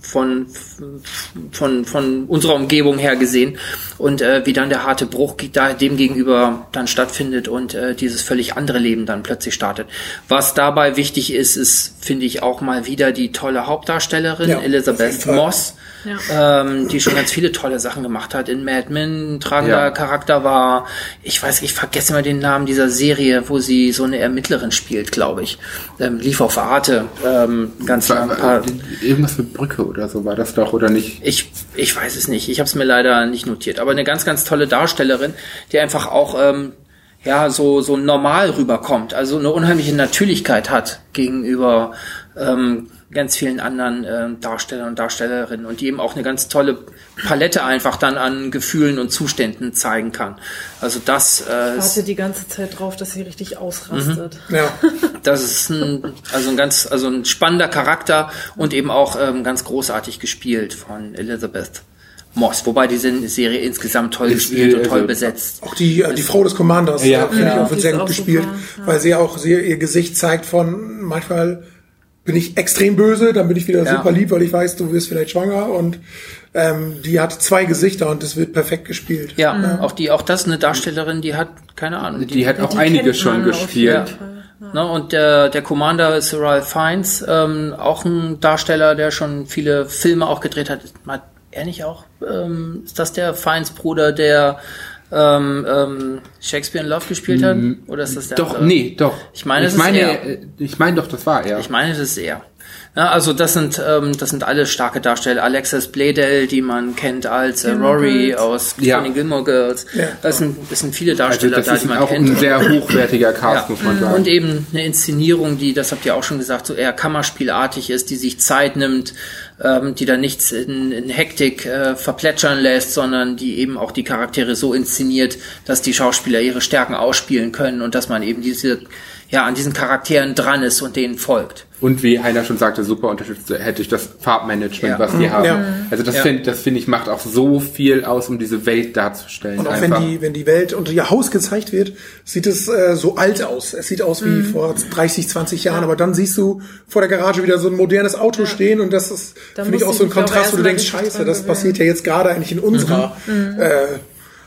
von von von unserer Umgebung her gesehen und äh, wie dann der harte Bruch da dem gegenüber dann stattfindet und äh, dieses völlig andere Leben dann plötzlich startet. Was dabei wichtig ist, ist finde ich auch mal wieder die tolle Hauptdarstellerin Ja, Elisabeth Fall. Ähm, die schon ganz viele tolle Sachen gemacht hat. In Mad Men tragender Ja. Charakter war, ich weiß, ich vergesse immer den Namen dieser Serie, wo sie so eine Ermittlerin spielt, glaube ich. Ähm, lief auf Arte, ähm, ganz lang. ein paar- Irgendwas mit Brücke oder so war das doch, oder nicht? Ich, ich weiß es nicht. Ich habe es mir leider nicht notiert. Aber eine ganz, ganz tolle Darstellerin, die einfach auch ähm, ja so so normal rüberkommt, also eine unheimliche Natürlichkeit hat gegenüber ähm, ganz vielen anderen ähm, Darstellern und Darstellerinnen und die eben auch eine ganz tolle Palette einfach dann an Gefühlen und Zuständen zeigen kann. Also das, äh, Ich warte die ganze Zeit drauf, dass sie richtig ausrastet. Ja. das ist ein, also ein ganz, also ein spannender Charakter und eben auch ähm, ganz großartig gespielt von Elizabeth Moss, wobei diese Serie insgesamt toll Ist, gespielt und also- toll besetzt. Auch die, äh, die Frau des Commanders, Ja. äh, finde Ja, ich auch, die wird sehr gut gespielt, super, ja. weil sie auch sehr ihr Gesicht zeigt von manchmal bin ich extrem böse, dann bin ich wieder Ja. super lieb, weil ich weiß, du wirst vielleicht schwanger und ähm, die hat zwei Gesichter und das wird perfekt gespielt. Ja, auch die, auch das eine Darstellerin, die hat keine Ahnung. Die hat auch Die einige schon gespielt. Fall. Ne, und der, der Commander ist Ralph Fiennes, ähm, auch ein Darsteller, der schon viele Filme auch gedreht hat. Hat er nicht auch? Ähm, ist das der Fiennes Bruder, der ähm, ähm, Shakespeare in Love gespielt hat? Oder ist das der. Doch, andere? nee, doch. Ich meine, ich ist meine, er. äh, ich meine doch, das war er. Ich meine, das ist er. Ja, also das sind ähm, das sind alle starke Darsteller. Alexis Bledel, die man kennt als äh, Rory aus Ja. den Gilmore Girls. Ja. Das sind das sind viele also Darsteller das da, ist die man auch kennt. ein sehr hochwertiger Cast, Ja. muss man sagen. Und eben eine Inszenierung, die, das habt ihr auch schon gesagt, so eher Kammerspielartig ist, die sich Zeit nimmt, ähm, die da nichts in, in Hektik äh, verplätschern lässt, sondern die eben auch die Charaktere so inszeniert, dass die Schauspieler ihre Stärken ausspielen können und dass man eben diese ja an diesen Charakteren dran ist und denen folgt. Und wie einer schon sagte, super unterstützt hätte ich das Farbmanagement, Ja. was die haben. Ja. Also das Ja. finde das finde ich macht auch so viel aus, um diese Welt darzustellen. Und auch einfach. wenn die, wenn die Welt und ihr Haus gezeigt wird, sieht es äh, so alt aus. Es sieht aus wie vor 30, 20 Jahren, aber dann siehst du vor der Garage wieder so ein modernes Auto stehen und das ist, finde ich, auch so ein Kontrast, wo du denkst, scheiße, das passiert ja jetzt gerade eigentlich in unserer, Äh,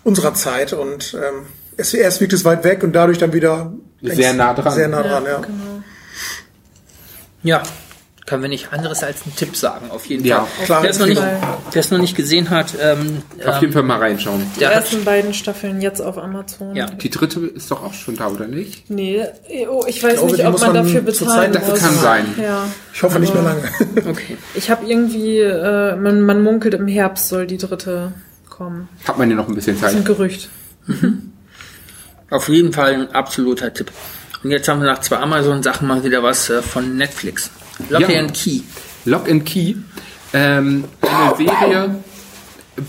unserer Zeit und ähm, erst wirkt es weit weg und dadurch dann wieder Sehr nah dran. Sehr nah dran, ja. genau. Ja, können wir nicht anderes als einen Tipp sagen, auf jeden Ja, Fall. klar. Wer es noch, nicht- Fall. wer es noch nicht gesehen hat, ähm, Auf jeden Fall mal reinschauen. Die der hat, ersten beiden Staffeln jetzt auf Amazon. Ja. Die dritte ist doch auch schon da, oder nicht? Nee, oh, ich weiß glaube, nicht, ob man man dafür bezahlen Zeit- Das muss. kann sein. Ja. Ich hoffe nicht mehr lange. okay. Ich habe irgendwie, äh, man, man munkelt im Herbst soll die dritte kommen. Hat man ja noch ein bisschen Das ist ein Zeit. Gerücht. Auf jeden Fall ein absoluter Tipp. Und jetzt haben wir nach zwei Amazon-Sachen mal wieder was äh, von Netflix. Lock Ja. and Key. Lock and Key. Ähm, eine Serie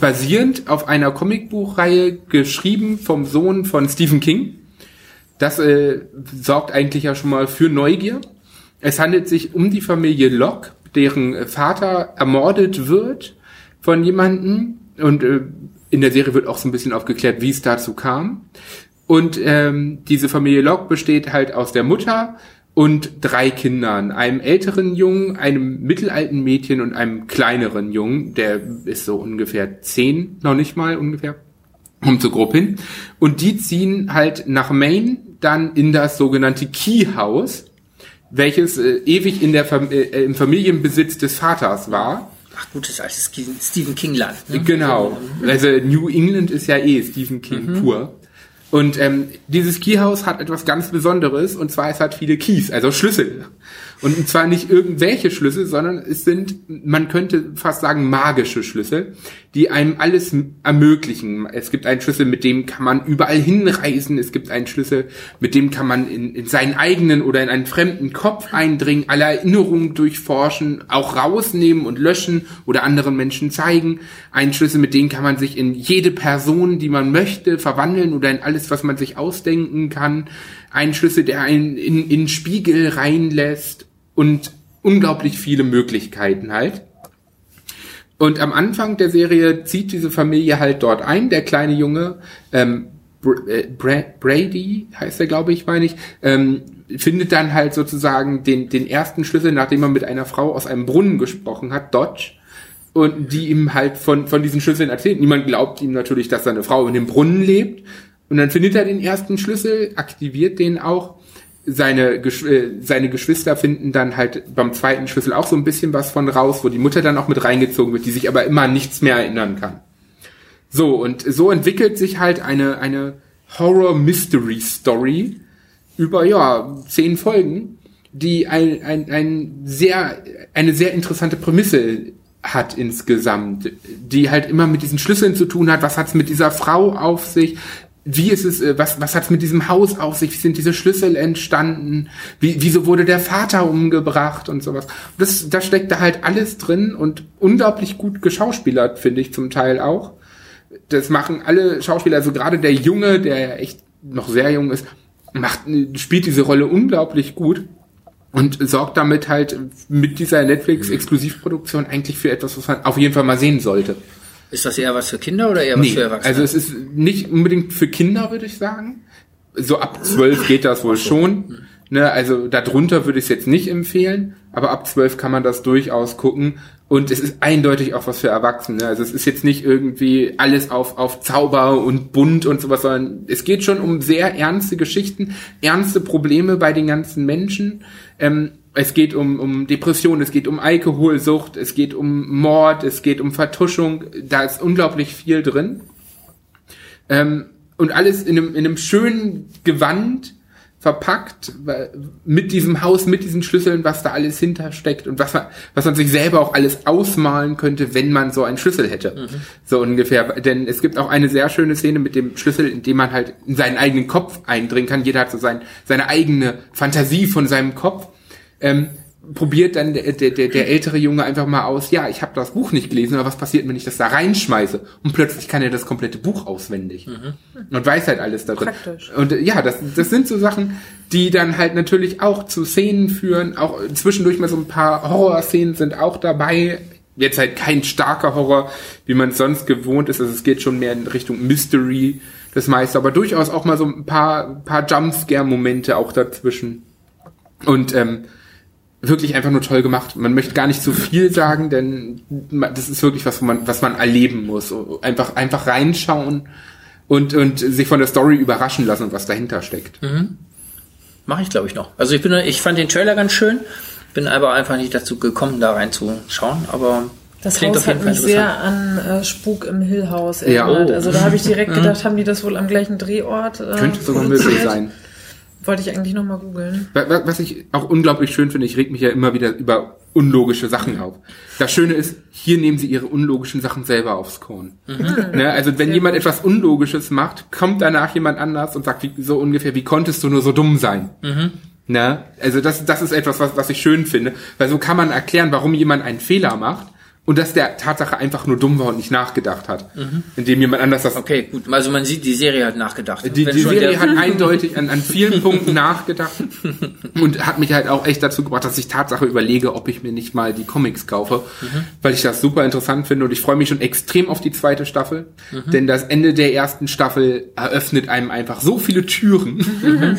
basierend auf einer Comicbuchreihe geschrieben vom Sohn von Stephen King. Das äh, sorgt eigentlich ja schon mal für Neugier. Es handelt sich um die Familie Locke, deren Vater ermordet wird von jemandem. Und äh, in der Serie wird auch so ein bisschen aufgeklärt, wie es dazu kam. Und ähm, diese Familie Locke besteht halt aus der Mutter und drei Kindern. Einem älteren Jungen, einem mittelalten Mädchen und einem kleineren Jungen. Der ist so ungefähr zehn, noch nicht mal ungefähr kommt so grob hin. Und die ziehen halt nach Maine dann in das sogenannte Key House, welches äh, ewig in der Fam äh, im Familienbesitz des Vaters war. Ach, gutes altes Stephen King-Land. Ne? Genau. Also New England ist ja eh Stephen King pur. Und ähm, dieses Keyhouse hat etwas ganz Besonderes und zwar es hat viele Keys, also Schlüssel. Und zwar nicht irgendwelche Schlüssel, sondern es sind, man könnte fast sagen, magische Schlüssel, die einem alles ermöglichen. Es gibt einen Schlüssel, mit dem kann man überall hinreisen. Es gibt einen Schlüssel, mit dem kann man in, in seinen eigenen oder in einen fremden Kopf eindringen, alle Erinnerungen durchforschen, auch rausnehmen und löschen oder anderen Menschen zeigen. Einen Schlüssel, mit dem kann man sich in jede Person, die man möchte, verwandeln oder in alles, was man sich ausdenken kann. Ein Schlüssel, der einen in, in Spiegel reinlässt und unglaublich viele Möglichkeiten halt. Und am Anfang der Serie zieht diese Familie halt dort ein. Der kleine Junge, ähm, äh, Bra Brady heißt er, glaube ich, meine ich, ähm, findet dann halt sozusagen den, den ersten Schlüssel, nachdem er mit einer Frau aus einem Brunnen gesprochen hat, Dodge. Und die ihm halt von, von diesen Schlüsseln erzählt. Niemand glaubt ihm natürlich, dass seine Frau in dem Brunnen lebt. Und dann findet er den ersten Schlüssel, aktiviert den auch. Seine, Gesch äh, seine Geschwister finden dann halt beim zweiten Schlüssel auch so ein bisschen was von raus, wo die Mutter dann auch mit reingezogen wird, die sich aber immer an nichts mehr erinnern kann. So, und so entwickelt sich halt eine, eine Horror-Mystery-Story über, ja, zehn Folgen, die ein, ein, ein sehr, eine sehr interessante Prämisse hat insgesamt, die halt immer mit diesen Schlüsseln zu tun hat. Was hat's mit dieser Frau auf sich? Wie ist es, äh, was, was hat's mit diesem Haus auf sich? Wie sind diese Schlüssel entstanden? Wie, wieso wurde der Vater umgebracht und sowas? Das, da steckt da halt alles drin und unglaublich gut geschauspielert, finde ich zum Teil auch. Das machen alle Schauspieler, also gerade der Junge, der ja echt noch sehr jung ist, macht, spielt diese Rolle unglaublich gut und sorgt damit halt mit dieser Netflix-Exklusivproduktion eigentlich für etwas, was man auf jeden Fall mal sehen sollte. Ist das eher was für Kinder oder eher was Nee, für Erwachsene? also es ist nicht unbedingt für Kinder, würde ich sagen. So ab zwölf geht das wohl schon. Ne, also darunter würde ich es jetzt nicht empfehlen, aber ab zwölf kann man das durchaus gucken. Und es ist eindeutig auch was für Erwachsene. Also es ist jetzt nicht irgendwie alles auf, auf Zauber und bunt und sowas, sondern es geht schon um sehr ernste Geschichten, ernste Probleme bei den ganzen Menschen. Ähm, es geht um, um Depression, es geht um Alkoholsucht, es geht um Mord, es geht um Vertuschung. Da ist unglaublich viel drin. Ähm, und alles in einem, in einem schönen Gewand verpackt mit diesem Haus, mit diesen Schlüsseln, was da alles hintersteckt und was man, was man sich selber auch alles ausmalen könnte, wenn man so einen Schlüssel hätte. So ungefähr. Denn es gibt auch eine sehr schöne Szene mit dem Schlüssel, in dem man halt in seinen eigenen Kopf eindringen kann. Jeder hat so sein, seine eigene Fantasie von seinem Kopf. Ähm, probiert dann der, der, der, ältere Junge einfach mal aus, ja, ich habe das Buch nicht gelesen, aber was passiert, wenn ich das da reinschmeiße? Und plötzlich kann er das komplette Buch auswendig mhm. und weiß halt alles darin. Praktisch. Und äh, ja, das, das sind so Sachen, die dann halt natürlich auch zu Szenen führen. Auch zwischendurch mal so ein paar Horrorszenen sind auch dabei. Jetzt halt kein starker Horror, wie man es sonst gewohnt ist. Also es geht schon mehr in Richtung Mystery, das meiste, aber durchaus auch mal so ein paar, paar Jumpscare-Momente auch dazwischen. Und ähm, wirklich einfach nur toll gemacht. Man möchte gar nicht zu viel sagen, denn das ist wirklich was, man, was man erleben muss. Einfach, einfach reinschauen und, und sich von der Story überraschen lassen, was dahinter steckt. Mhm. Mache ich, glaube ich, noch. Also ich bin, ich fand den Trailer ganz schön, bin aber einfach nicht dazu gekommen, da reinzuschauen, aber Das klingt Haus auf jeden hat Fall mich sehr an äh, Spuk im Hill House Ja, erinnert. oh. Also da habe ich direkt gedacht, haben die das wohl am gleichen Drehort äh, Könnte sogar möglich sein. Wollte ich eigentlich nochmal googeln. Wa- wa- Was ich auch unglaublich schön finde, ich reg mich ja immer wieder über unlogische Sachen auf. Das Schöne ist, hier nehmen sie ihre unlogischen Sachen selber aufs Korn. Ne? Also wenn jemand etwas Unlogisches macht, kommt danach jemand anders und sagt wie, so ungefähr, wie konntest du nur so dumm sein? Ne? Also das, das ist etwas, was, was ich schön finde, weil so kann man erklären, warum jemand einen Fehler macht und dass der Tatsache einfach nur dumm war und nicht nachgedacht hat, indem jemand anders das Okay, gut. Also man sieht, die Serie hat nachgedacht. die, die Serie hat eindeutig an, an vielen Punkten nachgedacht und hat mich halt auch echt dazu gebracht, dass ich Tatsache überlege, ob ich mir nicht mal die Comics kaufe, weil ich das super interessant finde und ich freue mich schon extrem auf die zweite Staffel, denn das Ende der ersten Staffel eröffnet einem einfach so viele Türen.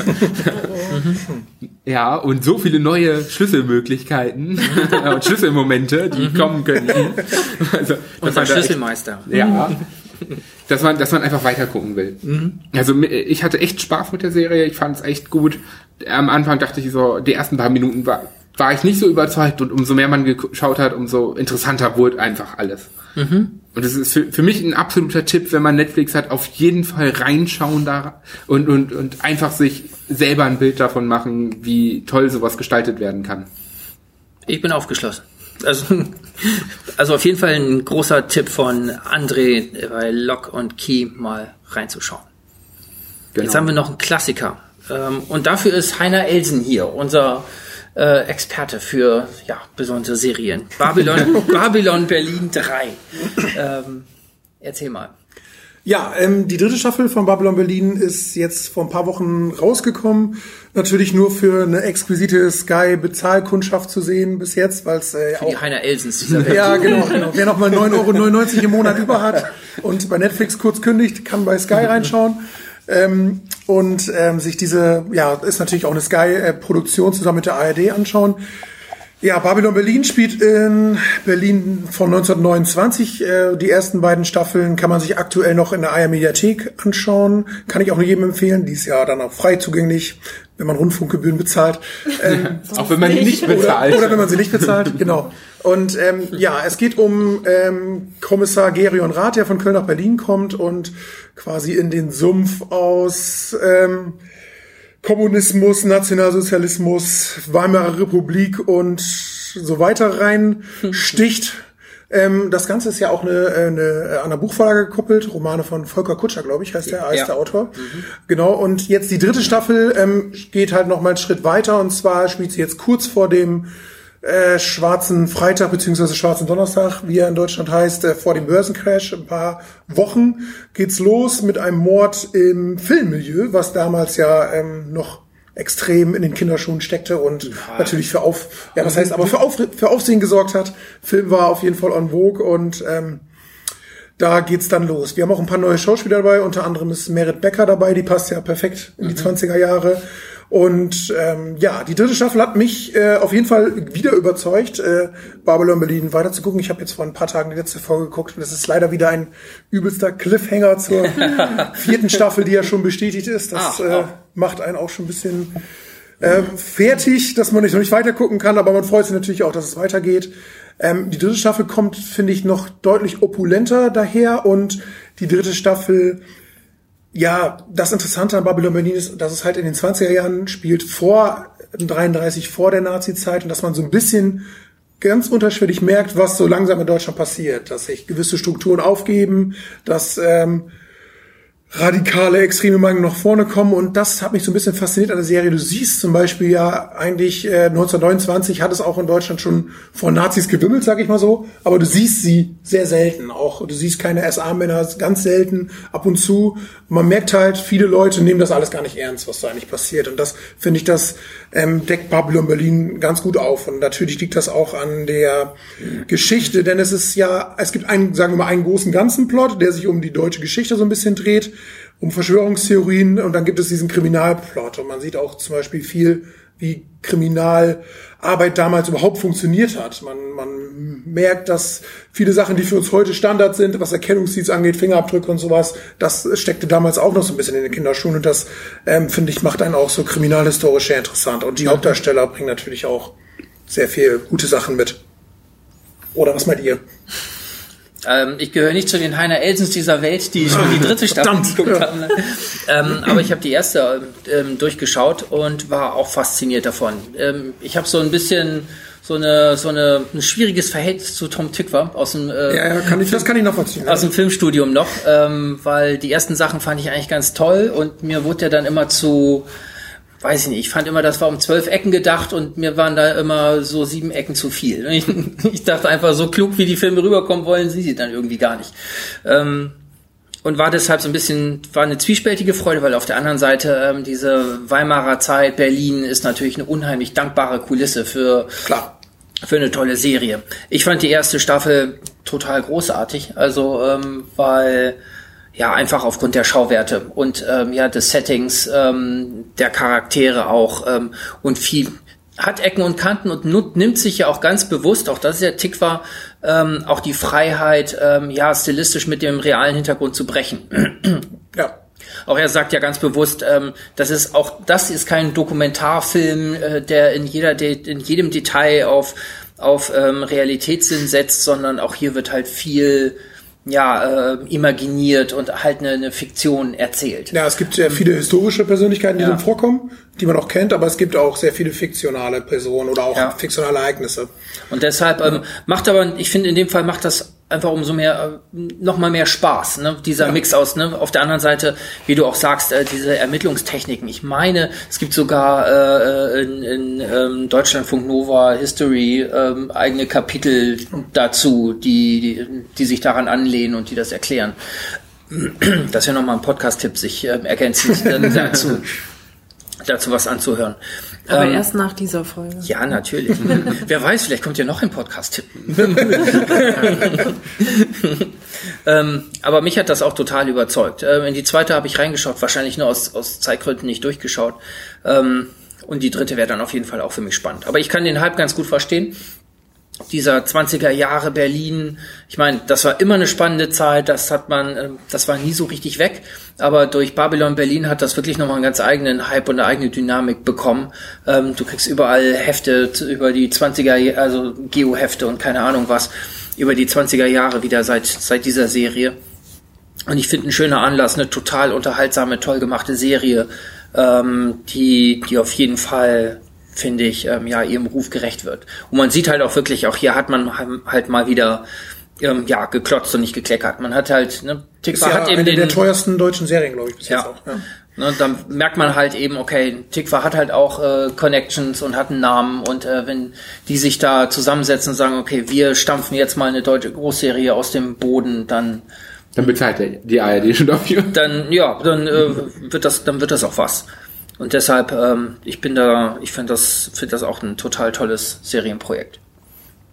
ja, und so viele neue Schlüsselmöglichkeiten und Schlüsselmomente, die kommen könnten. Also, Unser da echt- Schlüsselmeister. ja. Dass man, dass man einfach weiter gucken will. Also mi- ich hatte echt Spaß mit der Serie, ich fand es echt gut. Am Anfang dachte ich so, die ersten paar Minuten war, war ich nicht so überzeugt und umso mehr man geschaut hat, umso interessanter wurde einfach alles. Und es ist für, für mich ein absoluter Tipp, wenn man Netflix hat, auf jeden Fall reinschauen da und, und, und einfach sich selber ein Bild davon machen, wie toll sowas gestaltet werden kann. Ich bin aufgeschlossen. Also, also auf jeden Fall ein großer Tipp von André bei Lock und Key mal reinzuschauen. Genau. Jetzt haben wir noch einen Klassiker. Ähm, und dafür ist Heiner Elsen hier, unser äh, Experte für ja, besondere Serien. Babylon, Babylon Berlin 3. Ähm, erzähl mal. Ja, ähm, die dritte Staffel von Babylon Berlin ist jetzt vor ein paar Wochen rausgekommen. Natürlich nur für eine exquisite Sky-Bezahlkundschaft zu sehen bis jetzt, weil es äh, Für die auch Heiner Elsens dieser Welt. ja, genau, genau. Wer noch mal 9,99 Euro im Monat über hat und bei Netflix kurz kündigt, kann bei Sky reinschauen. Ähm, und ähm, sich diese, ja, ist natürlich auch eine Sky-Produktion zusammen mit der ARD anschauen. Ja, Babylon Berlin spielt in Berlin von 1929. Äh, die ersten beiden Staffeln kann man sich aktuell noch in der AR Mediathek anschauen. Kann ich auch nur jedem empfehlen. Die ist ja dann auch frei zugänglich, wenn man Rundfunkgebühren bezahlt. Ähm, Auch wenn man die nicht bezahlt. oder, oder wenn man sie nicht bezahlt, genau. Und ähm, ja, es geht um ähm, Kommissar Gerion Rath, der von Köln nach Berlin kommt und quasi in den Sumpf aus ähm, Kommunismus, Nationalsozialismus, Weimarer Republik und so weiter reinsticht. Ähm, das Ganze ist ja auch eine, äh, eine, an einer Buchvorlage gekoppelt, Romane von Volker Kutscher, glaube ich, heißt der, heißt Ja. der Autor. Genau, und jetzt die dritte Staffel ähm, geht halt noch mal einen Schritt weiter und zwar spielt sie jetzt kurz vor dem äh, schwarzen Freitag beziehungsweise schwarzen Donnerstag, wie er in Deutschland heißt, äh, vor dem Börsencrash. Ein paar Wochen geht's los mit einem Mord im Filmmilieu, was damals ja ähm, noch extrem in den Kinderschuhen steckte und natürlich für auf, ja, das heißt aber für, auf, für Aufsehen gesorgt hat. Film war auf jeden Fall on vogue und ähm, da geht's dann los. Wir haben auch ein paar neue Schauspieler dabei, unter anderem ist Merit Becker dabei, die passt ja perfekt in die 20er Jahre. Und ähm, ja, die dritte Staffel hat mich äh, auf jeden Fall wieder überzeugt, äh, Babylon Berlin weiter zu gucken. Ich habe jetzt vor ein paar Tagen die letzte Folge geguckt und es ist leider wieder ein übelster Cliffhanger zur vierten Staffel, die ja schon bestätigt ist. Das Ach, äh, ach. macht einen auch schon ein bisschen äh, fertig, dass man nicht, noch nicht weiter gucken kann, aber man freut sich natürlich auch, dass es weitergeht. Ähm, die dritte Staffel kommt, finde ich, noch deutlich opulenter daher und die dritte Staffel, ja, das Interessante an Babylon Berlin ist, dass es halt in den 20er Jahren spielt, vor 33, vor der Nazi-Zeit und dass man so ein bisschen ganz unterschwellig merkt, was so langsam in Deutschland passiert, dass sich gewisse Strukturen aufgeben, dass ähm, radikale, extreme Meinungen nach vorne kommen und das hat mich so ein bisschen fasziniert an der Serie. Du siehst zum Beispiel ja eigentlich äh, 1929 hat es auch in Deutschland schon vor Nazis gewimmelt, sag ich mal so, aber du siehst sie sehr selten. Auch du siehst keine SA-Männer ganz selten ab und zu. Man merkt halt, viele Leute nehmen das alles gar nicht ernst, was da eigentlich passiert und das finde ich, das ähm, deckt Babylon Berlin ganz gut auf und natürlich liegt das auch an der Geschichte, denn es ist ja, es gibt einen, sagen wir mal, einen großen ganzen Plot, der sich um die deutsche Geschichte so ein bisschen dreht um Verschwörungstheorien und dann gibt es diesen Kriminalplot und man sieht auch zum Beispiel viel, wie Kriminalarbeit damals überhaupt funktioniert hat. Man, man merkt, dass viele Sachen, die für uns heute Standard sind, was Erkennungsdienst angeht, Fingerabdrücke und sowas, das steckte damals auch noch so ein bisschen in den Kinderschuhen und das, ähm, finde ich, macht einen auch so kriminalhistorisch sehr interessant. Und die Hauptdarsteller bringen natürlich auch sehr viel gute Sachen mit. Oder was meint ihr? Ähm, ich gehöre nicht zu den Heiner Elsens dieser Welt, die schon die dritte Staffel geguckt haben. Ne? Ähm, aber ich habe die erste ähm, durchgeschaut und war auch fasziniert davon. Ähm, ich habe so ein bisschen so eine so eine ein schwieriges Verhältnis zu Tom Tykwer aus dem äh, Ja, ja kann ich, das kann ich nachvollziehen. aus dem Filmstudium noch, ähm, weil die ersten Sachen fand ich eigentlich ganz toll und mir wurde der dann immer zu weiß ich nicht, ich fand immer, das war um zwölf Ecken gedacht und mir waren da immer so sieben Ecken zu viel. Ich, ich dachte einfach, so klug wie die Filme rüberkommen wollen, sie sie dann irgendwie gar nicht. Ähm, und war deshalb so ein bisschen, war eine zwiespältige Freude, weil auf der anderen Seite ähm, diese Weimarer Zeit, Berlin ist natürlich eine unheimlich dankbare Kulisse für, Klar. für eine tolle Serie. Ich fand die erste Staffel total großartig, also ähm, weil ja, einfach aufgrund der Schauwerte und ähm, ja des Settings, ähm, der Charaktere auch ähm, und viel hat Ecken und Kanten und nimmt sich ja auch ganz bewusst, auch das ist der Tick war, ähm, auch die Freiheit, ähm, ja, stilistisch mit dem realen Hintergrund zu brechen. Ja. Auch er sagt ja ganz bewusst, ähm, das ist auch das ist kein Dokumentarfilm, äh, der in jeder De in jedem Detail auf auf ähm, Realitätssinn setzt, sondern auch hier wird halt viel ja äh, imaginiert und halt eine, eine Fiktion erzählt. Ja, es gibt sehr viele historische Persönlichkeiten, die Ja. drin vorkommen, die man auch kennt, aber es gibt auch sehr viele fiktionale Personen oder auch Ja. fiktionale Ereignisse. Und deshalb ähm, macht aber, ich finde in dem Fall macht das einfach umso mehr, äh, noch mal mehr Spaß, ne? dieser Mix aus, ne? auf der anderen Seite, wie du auch sagst, äh, diese Ermittlungstechniken. Ich meine, es gibt sogar äh, in, in ähm, Deutschlandfunk Nova History ähm, eigene Kapitel dazu, die, die, die sich daran anlehnen und die das erklären. Das wäre nochmal ein Podcast-Tipp, sich ähm, ergänzend dann dazu, dazu was anzuhören. Aber Ähm, erst nach dieser Folge. ja, natürlich. Wer weiß, vielleicht kommt ja noch ein Podcast-Tipp. ähm, aber mich hat das auch total überzeugt. Ähm, in die zweite habe ich reingeschaut, wahrscheinlich nur aus, aus Zeitgründen nicht durchgeschaut. Ähm, und die dritte wäre dann auf jeden Fall auch für mich spannend. Aber ich kann den Hype ganz gut verstehen. Dieser 20er Jahre Berlin, ich meine, das war immer eine spannende Zeit, das hat man, ähm, das war nie so richtig weg, aber durch Babylon Berlin hat das wirklich nochmal einen ganz eigenen Hype und eine eigene Dynamik bekommen. Ähm, du kriegst überall Hefte über die 20er, Ja- also Geo-Hefte und keine Ahnung was, über die 20er Jahre wieder seit, seit dieser Serie. Und ich finde ein schöner Anlass, eine total unterhaltsame, toll gemachte Serie, ähm, die, die auf jeden Fall, finde ich, ähm, ja, ihrem Ruf gerecht wird. Und man sieht halt auch wirklich, auch hier hat man halt mal wieder, ähm, ja, geklotzt und nicht gekleckert. Man hat halt, ne, Tikva ja hat eben eine den, der teuersten deutschen Serien, glaube ich, bis jetzt ja. auch. Ja. Ne, dann merkt man halt eben, okay, Tikva hat halt auch äh, Connections und hat einen Namen und äh, wenn die sich da zusammensetzen und sagen, okay, wir stampfen jetzt mal eine deutsche Großserie aus dem Boden, dann Dann bezahlt der, die ARD schon dafür. dann ja, dann äh, wird das, dann wird das auch was. Und deshalb, ähm, ich bin da, ich finde das, finde das auch ein total tolles Serienprojekt.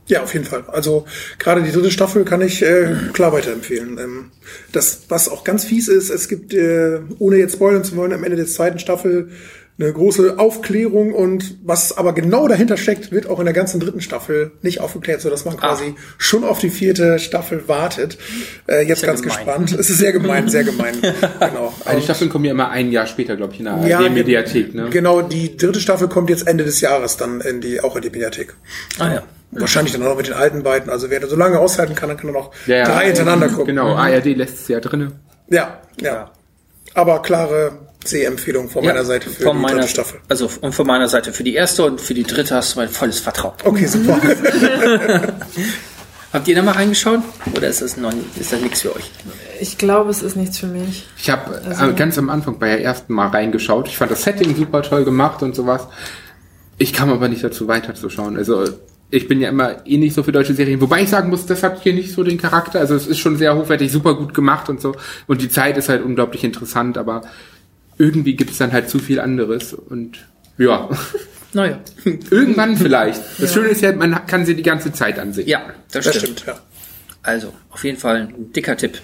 Ja, auf jeden Fall. Also gerade die dritte Staffel kann ich äh, klar weiterempfehlen. Ähm, das, was auch ganz fies ist, es gibt, äh, ohne jetzt spoilern zu wollen, am Ende der zweiten Staffel eine große Aufklärung und was aber genau dahinter steckt, wird auch in der ganzen dritten Staffel nicht aufgeklärt, sodass man quasi schon auf die vierte Staffel wartet. Äh, jetzt ganz gemein. gespannt. Es ist sehr gemein, sehr gemein. genau. Also die Staffeln kommen ja immer ein Jahr später, glaube ich, in der Ja, ARD-Mediathek. Ne? Genau, die dritte Staffel kommt jetzt Ende des Jahres dann in die, auch in die Mediathek. Ah ja. Wahrscheinlich dann auch noch mit den alten beiden. Also wer da so lange aushalten kann, dann kann er noch Ja, ja. drei hintereinander gucken. Genau, ARD lässt es ja drinne. Ja, ja. Aber klare Sehempfehlung von meiner Seite für von die meiner, dritte Staffel. Also und von meiner Seite für die erste und für die dritte hast du mein volles Vertrauen. Okay, super. Habt ihr da mal reingeschaut? Oder ist das noch ist das nichts für euch? Ich glaube, es ist nichts für mich. Ich habe also, ganz am Anfang bei der ersten Mal reingeschaut. Ich fand das Setting super toll gemacht und sowas. Ich kam aber nicht dazu weiterzuschauen. Also ich bin ja immer eh nicht so für deutsche Serien, wobei ich sagen muss, das hat hier nicht so den Charakter. Also es ist schon sehr hochwertig, super gut gemacht und so. Und die Zeit ist halt unglaublich interessant, aber irgendwie gibt es dann halt zu viel anderes und ja. Naja. Irgendwann vielleicht. Das Schöne ist ja, man kann sie die ganze Zeit ansehen. Ja, das, Das stimmt. stimmt, ja. Also, auf jeden Fall ein dicker Tipp.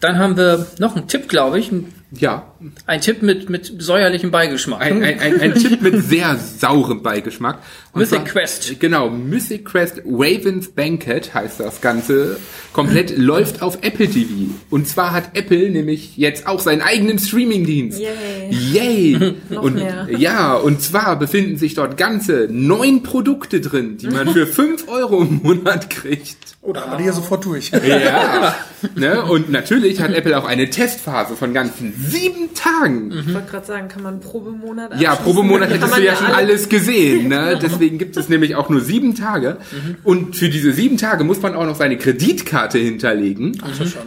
Dann haben wir noch einen Tipp, glaube ich. Ja. Ein Tipp mit, mit säuerlichem Beigeschmack. Ein, ein, ein, ein Tipp mit sehr saurem Beigeschmack. Und Mythic zwar- Quest. Genau, Mythic Quest Ravens Banquet heißt das Ganze. Komplett läuft auf Apple TV. Und zwar hat Apple nämlich jetzt auch seinen eigenen Streamingdienst. Yay. Yay! Noch und, mehr. Ja, und zwar befinden sich dort ganze neun Produkte drin, die man für fünf Euro im Monat kriegt. Oh, da haben wir die ja sofort durch. Ja, ne? und natürlich hat Apple auch eine Testphase von ganzen sieben Tagen. Ich wollte gerade sagen, kann man Probemonat Ja? Probemonat hättest du ja schon alle- alles gesehen. Ne? Deswegen gibt es nämlich auch nur sieben Tage. Und für diese sieben Tage muss man auch noch seine Kreditkarte hinterlegen.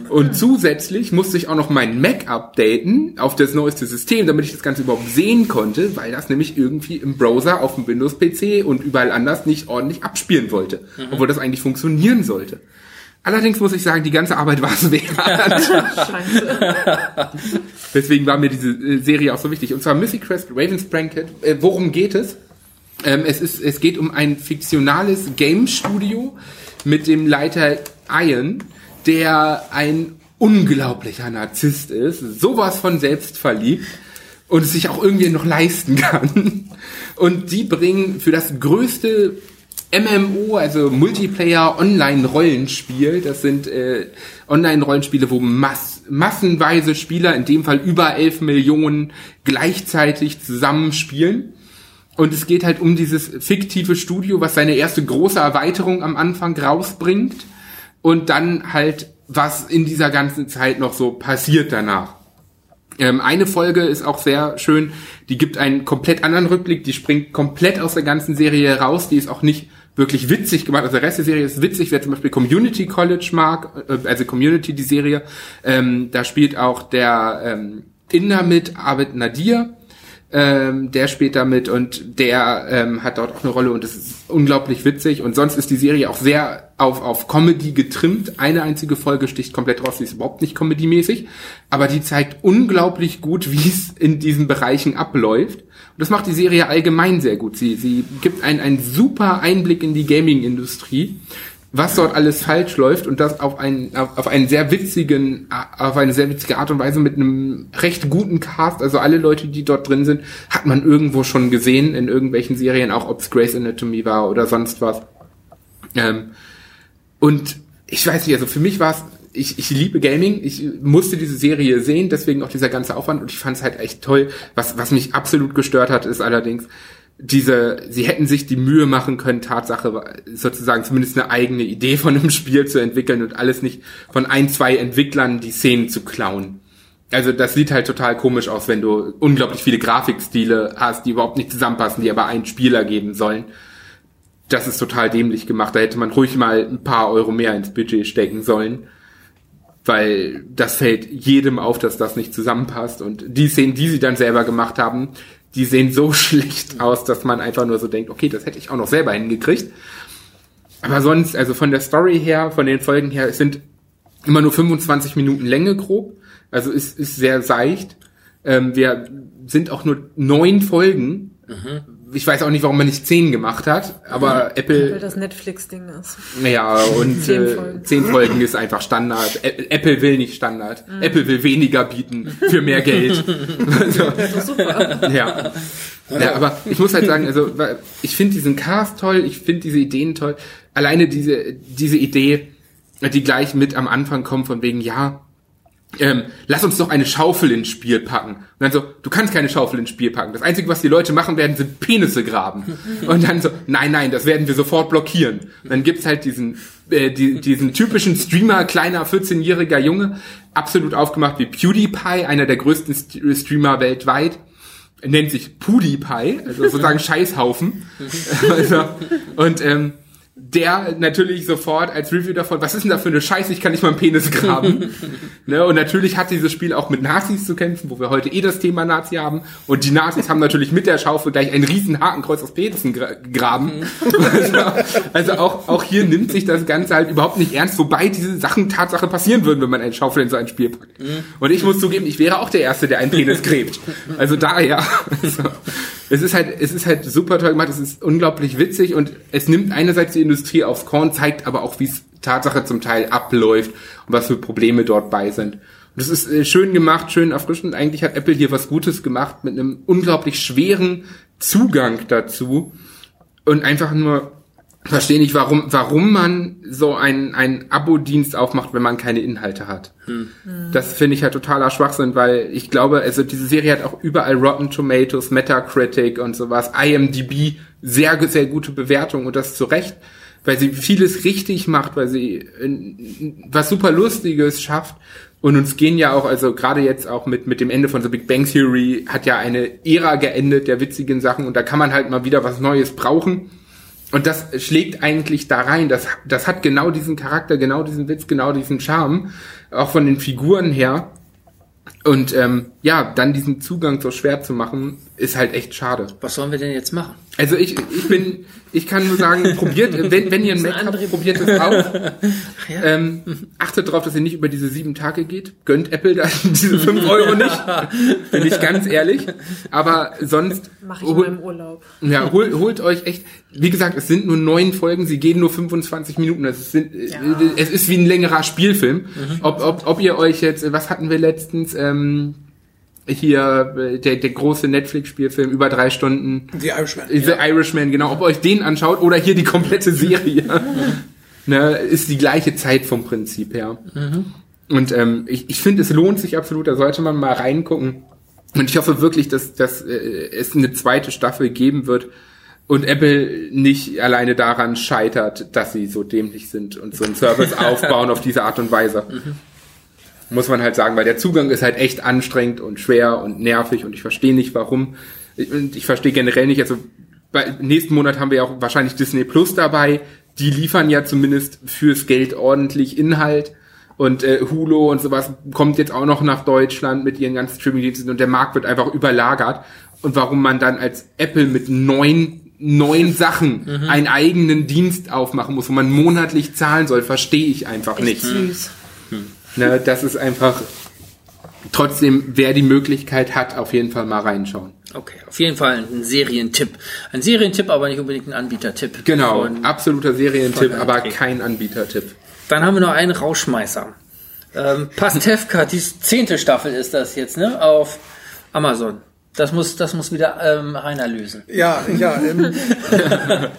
Und zusätzlich musste ich auch noch meinen Mac updaten auf das neueste System, damit ich das Ganze überhaupt sehen konnte, weil das nämlich irgendwie im Browser auf dem Windows-PC und überall anders nicht ordentlich abspielen wollte. Obwohl das eigentlich funktionieren sollte. Allerdings muss ich sagen, die ganze Arbeit war es wert. Deswegen war mir diese äh, Serie auch so wichtig. Und zwar Mythic Quest Ravens Branket. Äh, worum geht es? Ähm, es, ist, es geht um ein fiktionales Game Studio mit dem Leiter Ian, der ein unglaublicher Narzisst ist, sowas von selbstverliebt und es sich auch irgendwie noch leisten kann. Und die bringen für das größte MMO, also Multiplayer Online-Rollenspiel, das sind äh, Online-Rollenspiele, wo Mass massenweise Spieler, in dem Fall über 11 Millionen, gleichzeitig zusammenspielen. Und es geht halt um dieses fiktive Studio, was seine erste große Erweiterung am Anfang rausbringt. Und dann halt, was in dieser ganzen Zeit noch so passiert danach. Ähm, eine Folge ist auch sehr schön, die gibt einen komplett anderen Rückblick, die springt komplett aus der ganzen Serie raus, die ist auch nicht wirklich witzig gemacht, also der Rest der Serie ist witzig, wer zum Beispiel Community College mag, äh, also Community die Serie, ähm, da spielt auch der ähm, Inder mit, Abed Nadir, ähm, der spielt da mit und der ähm, hat dort auch eine Rolle und es ist unglaublich witzig und sonst ist die Serie auch sehr auf, auf Comedy getrimmt. Eine einzige Folge sticht komplett raus, die ist überhaupt nicht comedy-mäßig, aber die zeigt unglaublich gut, wie es in diesen Bereichen abläuft. Das macht die Serie allgemein sehr gut. Sie, sie gibt einen, einen super Einblick in die Gaming-Industrie was dort alles falsch läuft und das auf einen auf, einen sehr witzigen auf eine sehr witzige Art und Weise mit einem recht guten Cast also alle Leute die dort drin sind hat man irgendwo schon gesehen in irgendwelchen Serien auch ob es Grey's Anatomy war oder sonst was ähm, und ich weiß nicht also für mich war es ich, ich liebe Gaming, ich musste diese Serie sehen, deswegen auch dieser ganze Aufwand und ich fand es halt echt toll. Was, was mich absolut gestört hat, ist allerdings, diese, sie hätten sich die Mühe machen können, Tatsache sozusagen zumindest eine eigene Idee von einem Spiel zu entwickeln und alles nicht von ein, zwei Entwicklern die Szenen zu klauen. Also das sieht halt total komisch aus, wenn du unglaublich viele Grafikstile hast, die überhaupt nicht zusammenpassen, die aber einen Spieler geben sollen. Das ist total dämlich gemacht. Da hätte man ruhig mal ein paar Euro mehr ins Budget stecken sollen. Weil das fällt jedem auf, dass das nicht zusammenpasst. Und die Szenen, die sie dann selber gemacht haben, die sehen so schlecht aus, dass man einfach nur so denkt, okay, das hätte ich auch noch selber hingekriegt. Aber sonst, also von der Story her, von den Folgen her, es sind immer nur 25 Minuten Länge grob. Also ist, ist sehr seicht. Ähm, wir sind auch nur neun Folgen. Ich weiß auch nicht, warum man nicht zehn gemacht hat, aber Apple Weil das Netflix-Ding ist. ja, und Zehn äh, Folgen. zehn Folgen ist einfach Standard. Apple will nicht Standard. Apple will weniger bieten für mehr Geld. also, Super. ja. ja, aber ich muss halt sagen, also ich finde diesen Cast toll, ich finde diese Ideen toll. Alleine diese diese Idee, die gleich mit am Anfang kommt von wegen ja, ähm, lass uns doch eine Schaufel ins Spiel packen. Und dann so, du kannst keine Schaufel ins Spiel packen. Das Einzige, was die Leute machen werden, sind Penisse graben. Und dann so, nein, nein, das werden wir sofort blockieren. Und dann gibt's halt diesen, äh, die, diesen typischen Streamer, kleiner 14-jähriger Junge, absolut aufgemacht wie PewDiePie, einer der größten St Streamer weltweit. Er nennt sich PewDiePie, also sozusagen Scheißhaufen. also, und ähm, der natürlich sofort als Review davon, was ist denn da für eine Scheiße, ich kann nicht mal einen Penis graben. ne? Und natürlich hat dieses Spiel auch mit Nazis zu kämpfen, wo wir heute eh das Thema Nazi haben. Und die Nazis haben natürlich mit der Schaufel gleich ein riesen Hakenkreuz aus Penissen gra gegraben. also, also auch, auch hier nimmt sich das Ganze halt überhaupt nicht ernst, wobei diese Sachen Tatsache passieren würden, wenn man eine Schaufel in so ein Spiel packt. Und ich muss zugeben, ich wäre auch der Erste, der einen Penis gräbt. Also daher. Also, es ist halt, es ist halt super toll gemacht, es ist unglaublich witzig und es nimmt einerseits die Industrie aufs Korn, zeigt aber auch, wie es Tatsache zum Teil abläuft und was für Probleme dort bei sind. Und das ist äh, schön gemacht, schön erfrischend. Eigentlich hat Apple hier was Gutes gemacht mit einem unglaublich schweren Zugang dazu und einfach nur verstehe nicht, warum, warum man so einen, einen Abo-Dienst aufmacht, wenn man keine Inhalte hat. Das finde ich halt totaler Schwachsinn, weil ich glaube, also diese Serie hat auch überall Rotten Tomatoes, Metacritic und sowas, IMDb, sehr, sehr gute Bewertungen und das zu Recht, weil sie vieles richtig macht, weil sie äh, was super Lustiges schafft und uns gehen ja auch, also gerade jetzt auch mit, mit dem Ende von The Big Bang Theory hat ja eine Ära geendet der witzigen Sachen und da kann man halt mal wieder was Neues brauchen. Und das schlägt eigentlich da rein. Das, das hat genau diesen Charakter, genau diesen Witz, genau diesen Charme, auch von den Figuren her. Und ähm, ja, dann diesen Zugang so schwer zu machen, ist halt echt schade. Was sollen wir denn jetzt machen? Also ich, ich bin, ich kann nur sagen, probiert, wenn, wenn ihr ein Mac habt, probiert es aus. Ja. Ähm, achtet darauf, dass ihr nicht über diese sieben Tage geht. Gönnt Apple da diese fünf Euro nicht. Bin ich ganz ehrlich. Aber sonst Mache ich hol- meinem Urlaub. ja, holt, holt euch echt. Wie gesagt, es sind nur neun Folgen, sie gehen nur 25 Minuten. Es, sind, äh, es ist wie ein längerer Spielfilm. Ob, ob, ob ihr euch jetzt, was hatten wir letztens? Ähm, hier äh, der, der große Netflix-Spielfilm über drei Stunden. The Irishman. The Irishman, genau. Ob ihr euch den anschaut oder hier die komplette Serie. ne, ist die gleiche Zeit vom Prinzip her. Und ähm, ich, ich finde, es lohnt sich absolut, da sollte man mal reingucken. Und ich hoffe wirklich, dass, dass äh, es eine zweite Staffel geben wird und Apple nicht alleine daran scheitert, dass sie so dämlich sind und so einen Service aufbauen auf diese Art und Weise. Muss man halt sagen, weil der Zugang ist halt echt anstrengend und schwer und nervig und ich verstehe nicht warum. Ich- Und ich verstehe generell nicht, also bei, nächsten Monat haben wir ja auch wahrscheinlich Disney Plus dabei. Die liefern ja zumindest fürs Geld ordentlich Inhalt. Und äh, Hulu und sowas kommt jetzt auch noch nach Deutschland mit ihren ganzen Streaming-Diensten und der Markt wird einfach überlagert. Und warum man dann als Apple mit neun, neun Sachen einen eigenen Dienst aufmachen muss, wo man monatlich zahlen soll, verstehe ich einfach nicht. Süß. Ne, das ist einfach trotzdem, wer die Möglichkeit hat, auf jeden Fall mal reinschauen. Okay, auf jeden Fall ein Serientipp. Ein Serientipp, aber nicht unbedingt ein Anbietertipp. Genau, Und absoluter Serientipp, von aber André. kein Anbietertipp. dann haben wir noch einen Rauschmeißer. Ähm, Pastewka, die zehnte Staffel ist das jetzt, ne? Auf Amazon. Das muss, das muss wieder ähm, Rainer lösen. Ja, ja, ähm,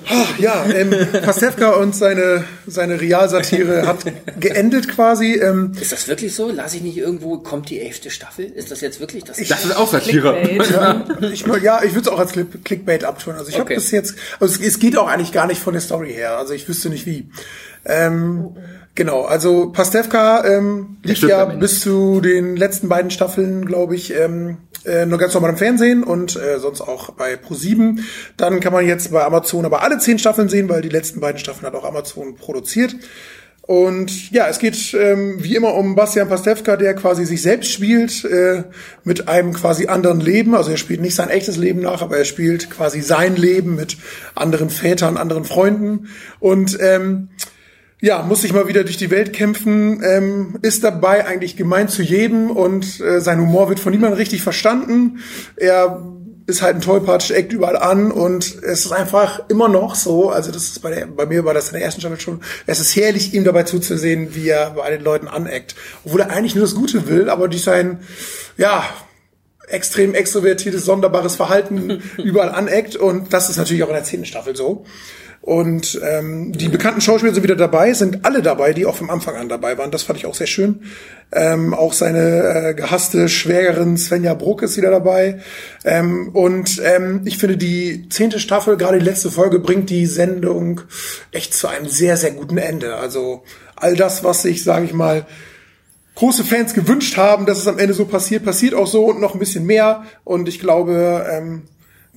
ah, ja, ähm, Pastewka und seine, seine Realsatire hat geendet quasi. Ähm, Ist das wirklich so? Lass ich nicht irgendwo, kommt die elfte Staffel? Ist das jetzt wirklich das? Das ist auch Satire. Ja, ich, ja, ich würde es auch als Click, Clickbait abtun. Also ich habe Okay. bis jetzt, also es, es geht auch eigentlich gar nicht von der Story her. Also ich wüsste nicht wie. Ähm, genau, also Pastewka ähm, lief stirbt ja bis zu den letzten beiden Staffeln, glaube ich, ähm, äh, nur ganz normal im Fernsehen und äh, sonst auch bei Pro7. Dann kann man jetzt bei Amazon aber alle zehn Staffeln sehen, weil die letzten beiden Staffeln hat auch Amazon produziert. Und ja, es geht ähm, wie immer um Bastian Pastewka, der quasi sich selbst spielt äh, mit einem quasi anderen Leben. Also er spielt nicht sein echtes Leben nach, aber er spielt quasi sein Leben mit anderen Vätern, anderen Freunden. Und ähm, ja, muss sich mal wieder durch die Welt kämpfen, ähm, ist dabei eigentlich gemein zu jedem und äh, sein Humor wird von niemandem richtig verstanden. Er ist halt ein Tollpatsch, eckt überall an und es ist einfach immer noch so, also das ist bei, der, bei mir war das in der ersten Staffel schon, es ist herrlich, ihm dabei zuzusehen, wie er bei den Leuten aneckt. Obwohl er eigentlich nur das Gute will, aber durch sein, ja, extrem extrovertiertes, sonderbares Verhalten überall aneckt und das ist natürlich auch in der zehnten Staffel so. Und ähm, die bekannten Schauspieler sind wieder dabei, sind alle dabei, die auch vom Anfang an dabei waren. Das fand ich auch sehr schön. Ähm, auch seine äh, gehasste Schwägerin Svenja Bruck ist wieder dabei. Ähm, und ähm, ich finde, die zehnte Staffel, gerade die letzte Folge, bringt die Sendung echt zu einem sehr, sehr guten Ende. Also all das, was sich, sage ich mal, große Fans gewünscht haben, dass es am Ende so passiert, passiert auch so und noch ein bisschen mehr. Und ich glaube, ähm,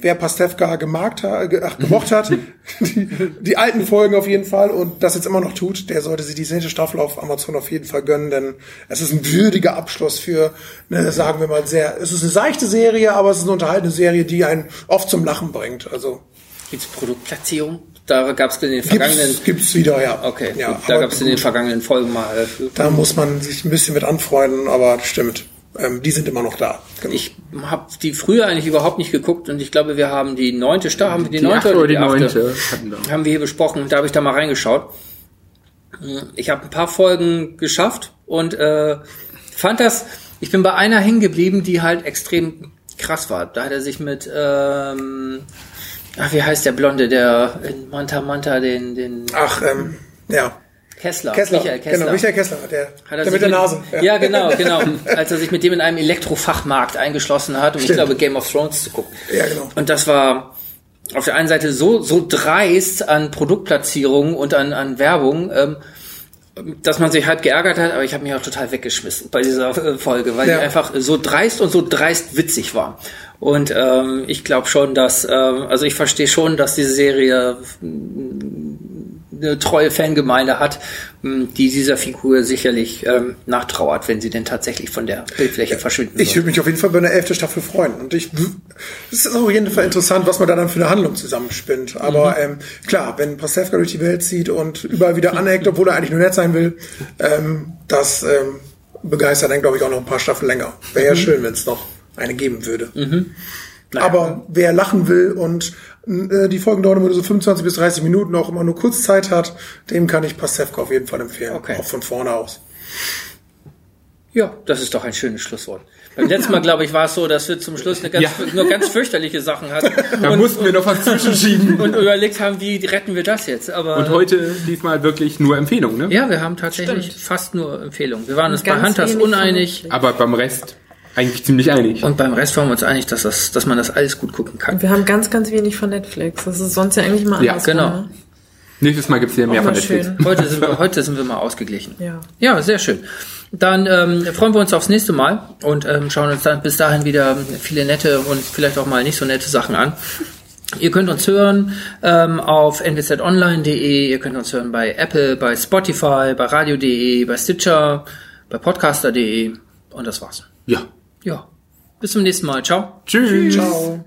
wer Pastewka gemagt hat, ge- ach, gemocht hat, die, die alten Folgen auf jeden Fall und das jetzt immer noch tut, der sollte sich die zehnte Staffel auf Amazon auf jeden Fall gönnen, denn es ist ein würdiger Abschluss für, ne, sagen wir mal sehr, es ist eine seichte Serie, aber es ist eine unterhaltende Serie, die einen oft zum Lachen bringt. Also Gibt's Produktplatzierung? Da gab es in den vergangenen. gibt's, gibt's wieder, ja. Okay, ja, gut, da gab es in den vergangenen Folgen mal. äh, Da muss man sich ein bisschen mit anfreunden, aber das stimmt. Ähm, die sind immer noch da. Genau. Ich habe die früher eigentlich überhaupt nicht geguckt und ich glaube, wir haben die neunte Staffel, haben wir die, Die neunte achte oder die achte? neunte haben wir hier besprochen. Da habe ich da mal reingeschaut. Ich habe ein paar Folgen geschafft und äh, fand das. Ich bin bei einer hängen geblieben, die halt extrem krass war. Da hat er sich mit, ähm, ach, wie heißt der Blonde, der in Manta Manta den den Ach, ähm, ja. Kessler, Kessler. Michael Kessler. Genau, Michael Kessler, der, Hat er der mit der Nase. Ja. genau, genau. Als er sich mit dem in einem Elektrofachmarkt eingeschlossen hat, um ich Stimmt. glaube Game of Thrones zu gucken. Ja, genau. Und das war auf der einen Seite so so dreist an Produktplatzierungen und an an Werbung, ähm, dass man sich halb geärgert hat, aber ich habe mich auch total weggeschmissen bei dieser äh, Folge, weil Ja. die einfach so dreist und so dreist witzig war. Und ähm, ich glaube schon, dass ähm, also ich verstehe schon, dass diese Serie eine treue Fangemeinde hat, mh, die dieser Figur sicherlich ähm, nachtrauert, wenn sie denn tatsächlich von der Bildfläche verschwinden Ich würde mich auf jeden Fall bei einer elften Staffel freuen. Und ich, es ist auf jeden Fall interessant, was man da dann für eine Handlung zusammenspinnt. Aber ähm, klar, wenn Pastewka durch die Welt zieht und überall wieder aneckt, obwohl er eigentlich nur nett sein will, ähm, das ähm, begeistert dann, glaube ich, auch noch ein paar Staffeln länger. Wäre ja schön, wenn es noch eine geben würde. Aber wer lachen will und die Folgen dauern immer so 25 bis 30 Minuten, auch immer nur kurz Zeit hat, dem kann ich Pastewka auf jeden Fall empfehlen. Okay. Auch von vorne aus. Ja, das ist doch ein schönes Schlusswort. Beim letzten Mal, glaube ich, war es so, dass wir zum Schluss eine ganz, Ja. nur ganz fürchterliche Sachen hatten Da und, mussten wir noch was zwischenschieben. und überlegt haben, wie retten wir das jetzt. Aber Und heute diesmal wirklich nur Empfehlung, ne? ja, wir haben tatsächlich Stimmt. fast nur Empfehlungen. Wir waren uns bei Hunters uneinig. Aber beim Rest eigentlich ziemlich einig. und beim Rest waren wir uns einig, dass, das, dass man das alles gut gucken kann. Wir haben ganz, ganz wenig von Netflix. Das ist sonst ja eigentlich mal Ja, andersrum, genau. ne? Nächstes Mal gibt's hier mehr Auch von Netflix. schön. Heute sind wir, heute sind wir mal ausgeglichen. Ja. Ja, sehr schön. Dann ähm, freuen wir uns aufs nächste Mal und ähm, schauen uns dann bis dahin wieder viele nette und vielleicht auch mal nicht so nette Sachen an. Ihr könnt uns hören ähm, auf nwzonline.de, ihr könnt uns hören bei Apple, bei Spotify, bei radio.de, bei Stitcher, bei podcaster.de und das war's. Ja. Ja, bis zum nächsten Mal. Ciao. Tschüss. Ciao.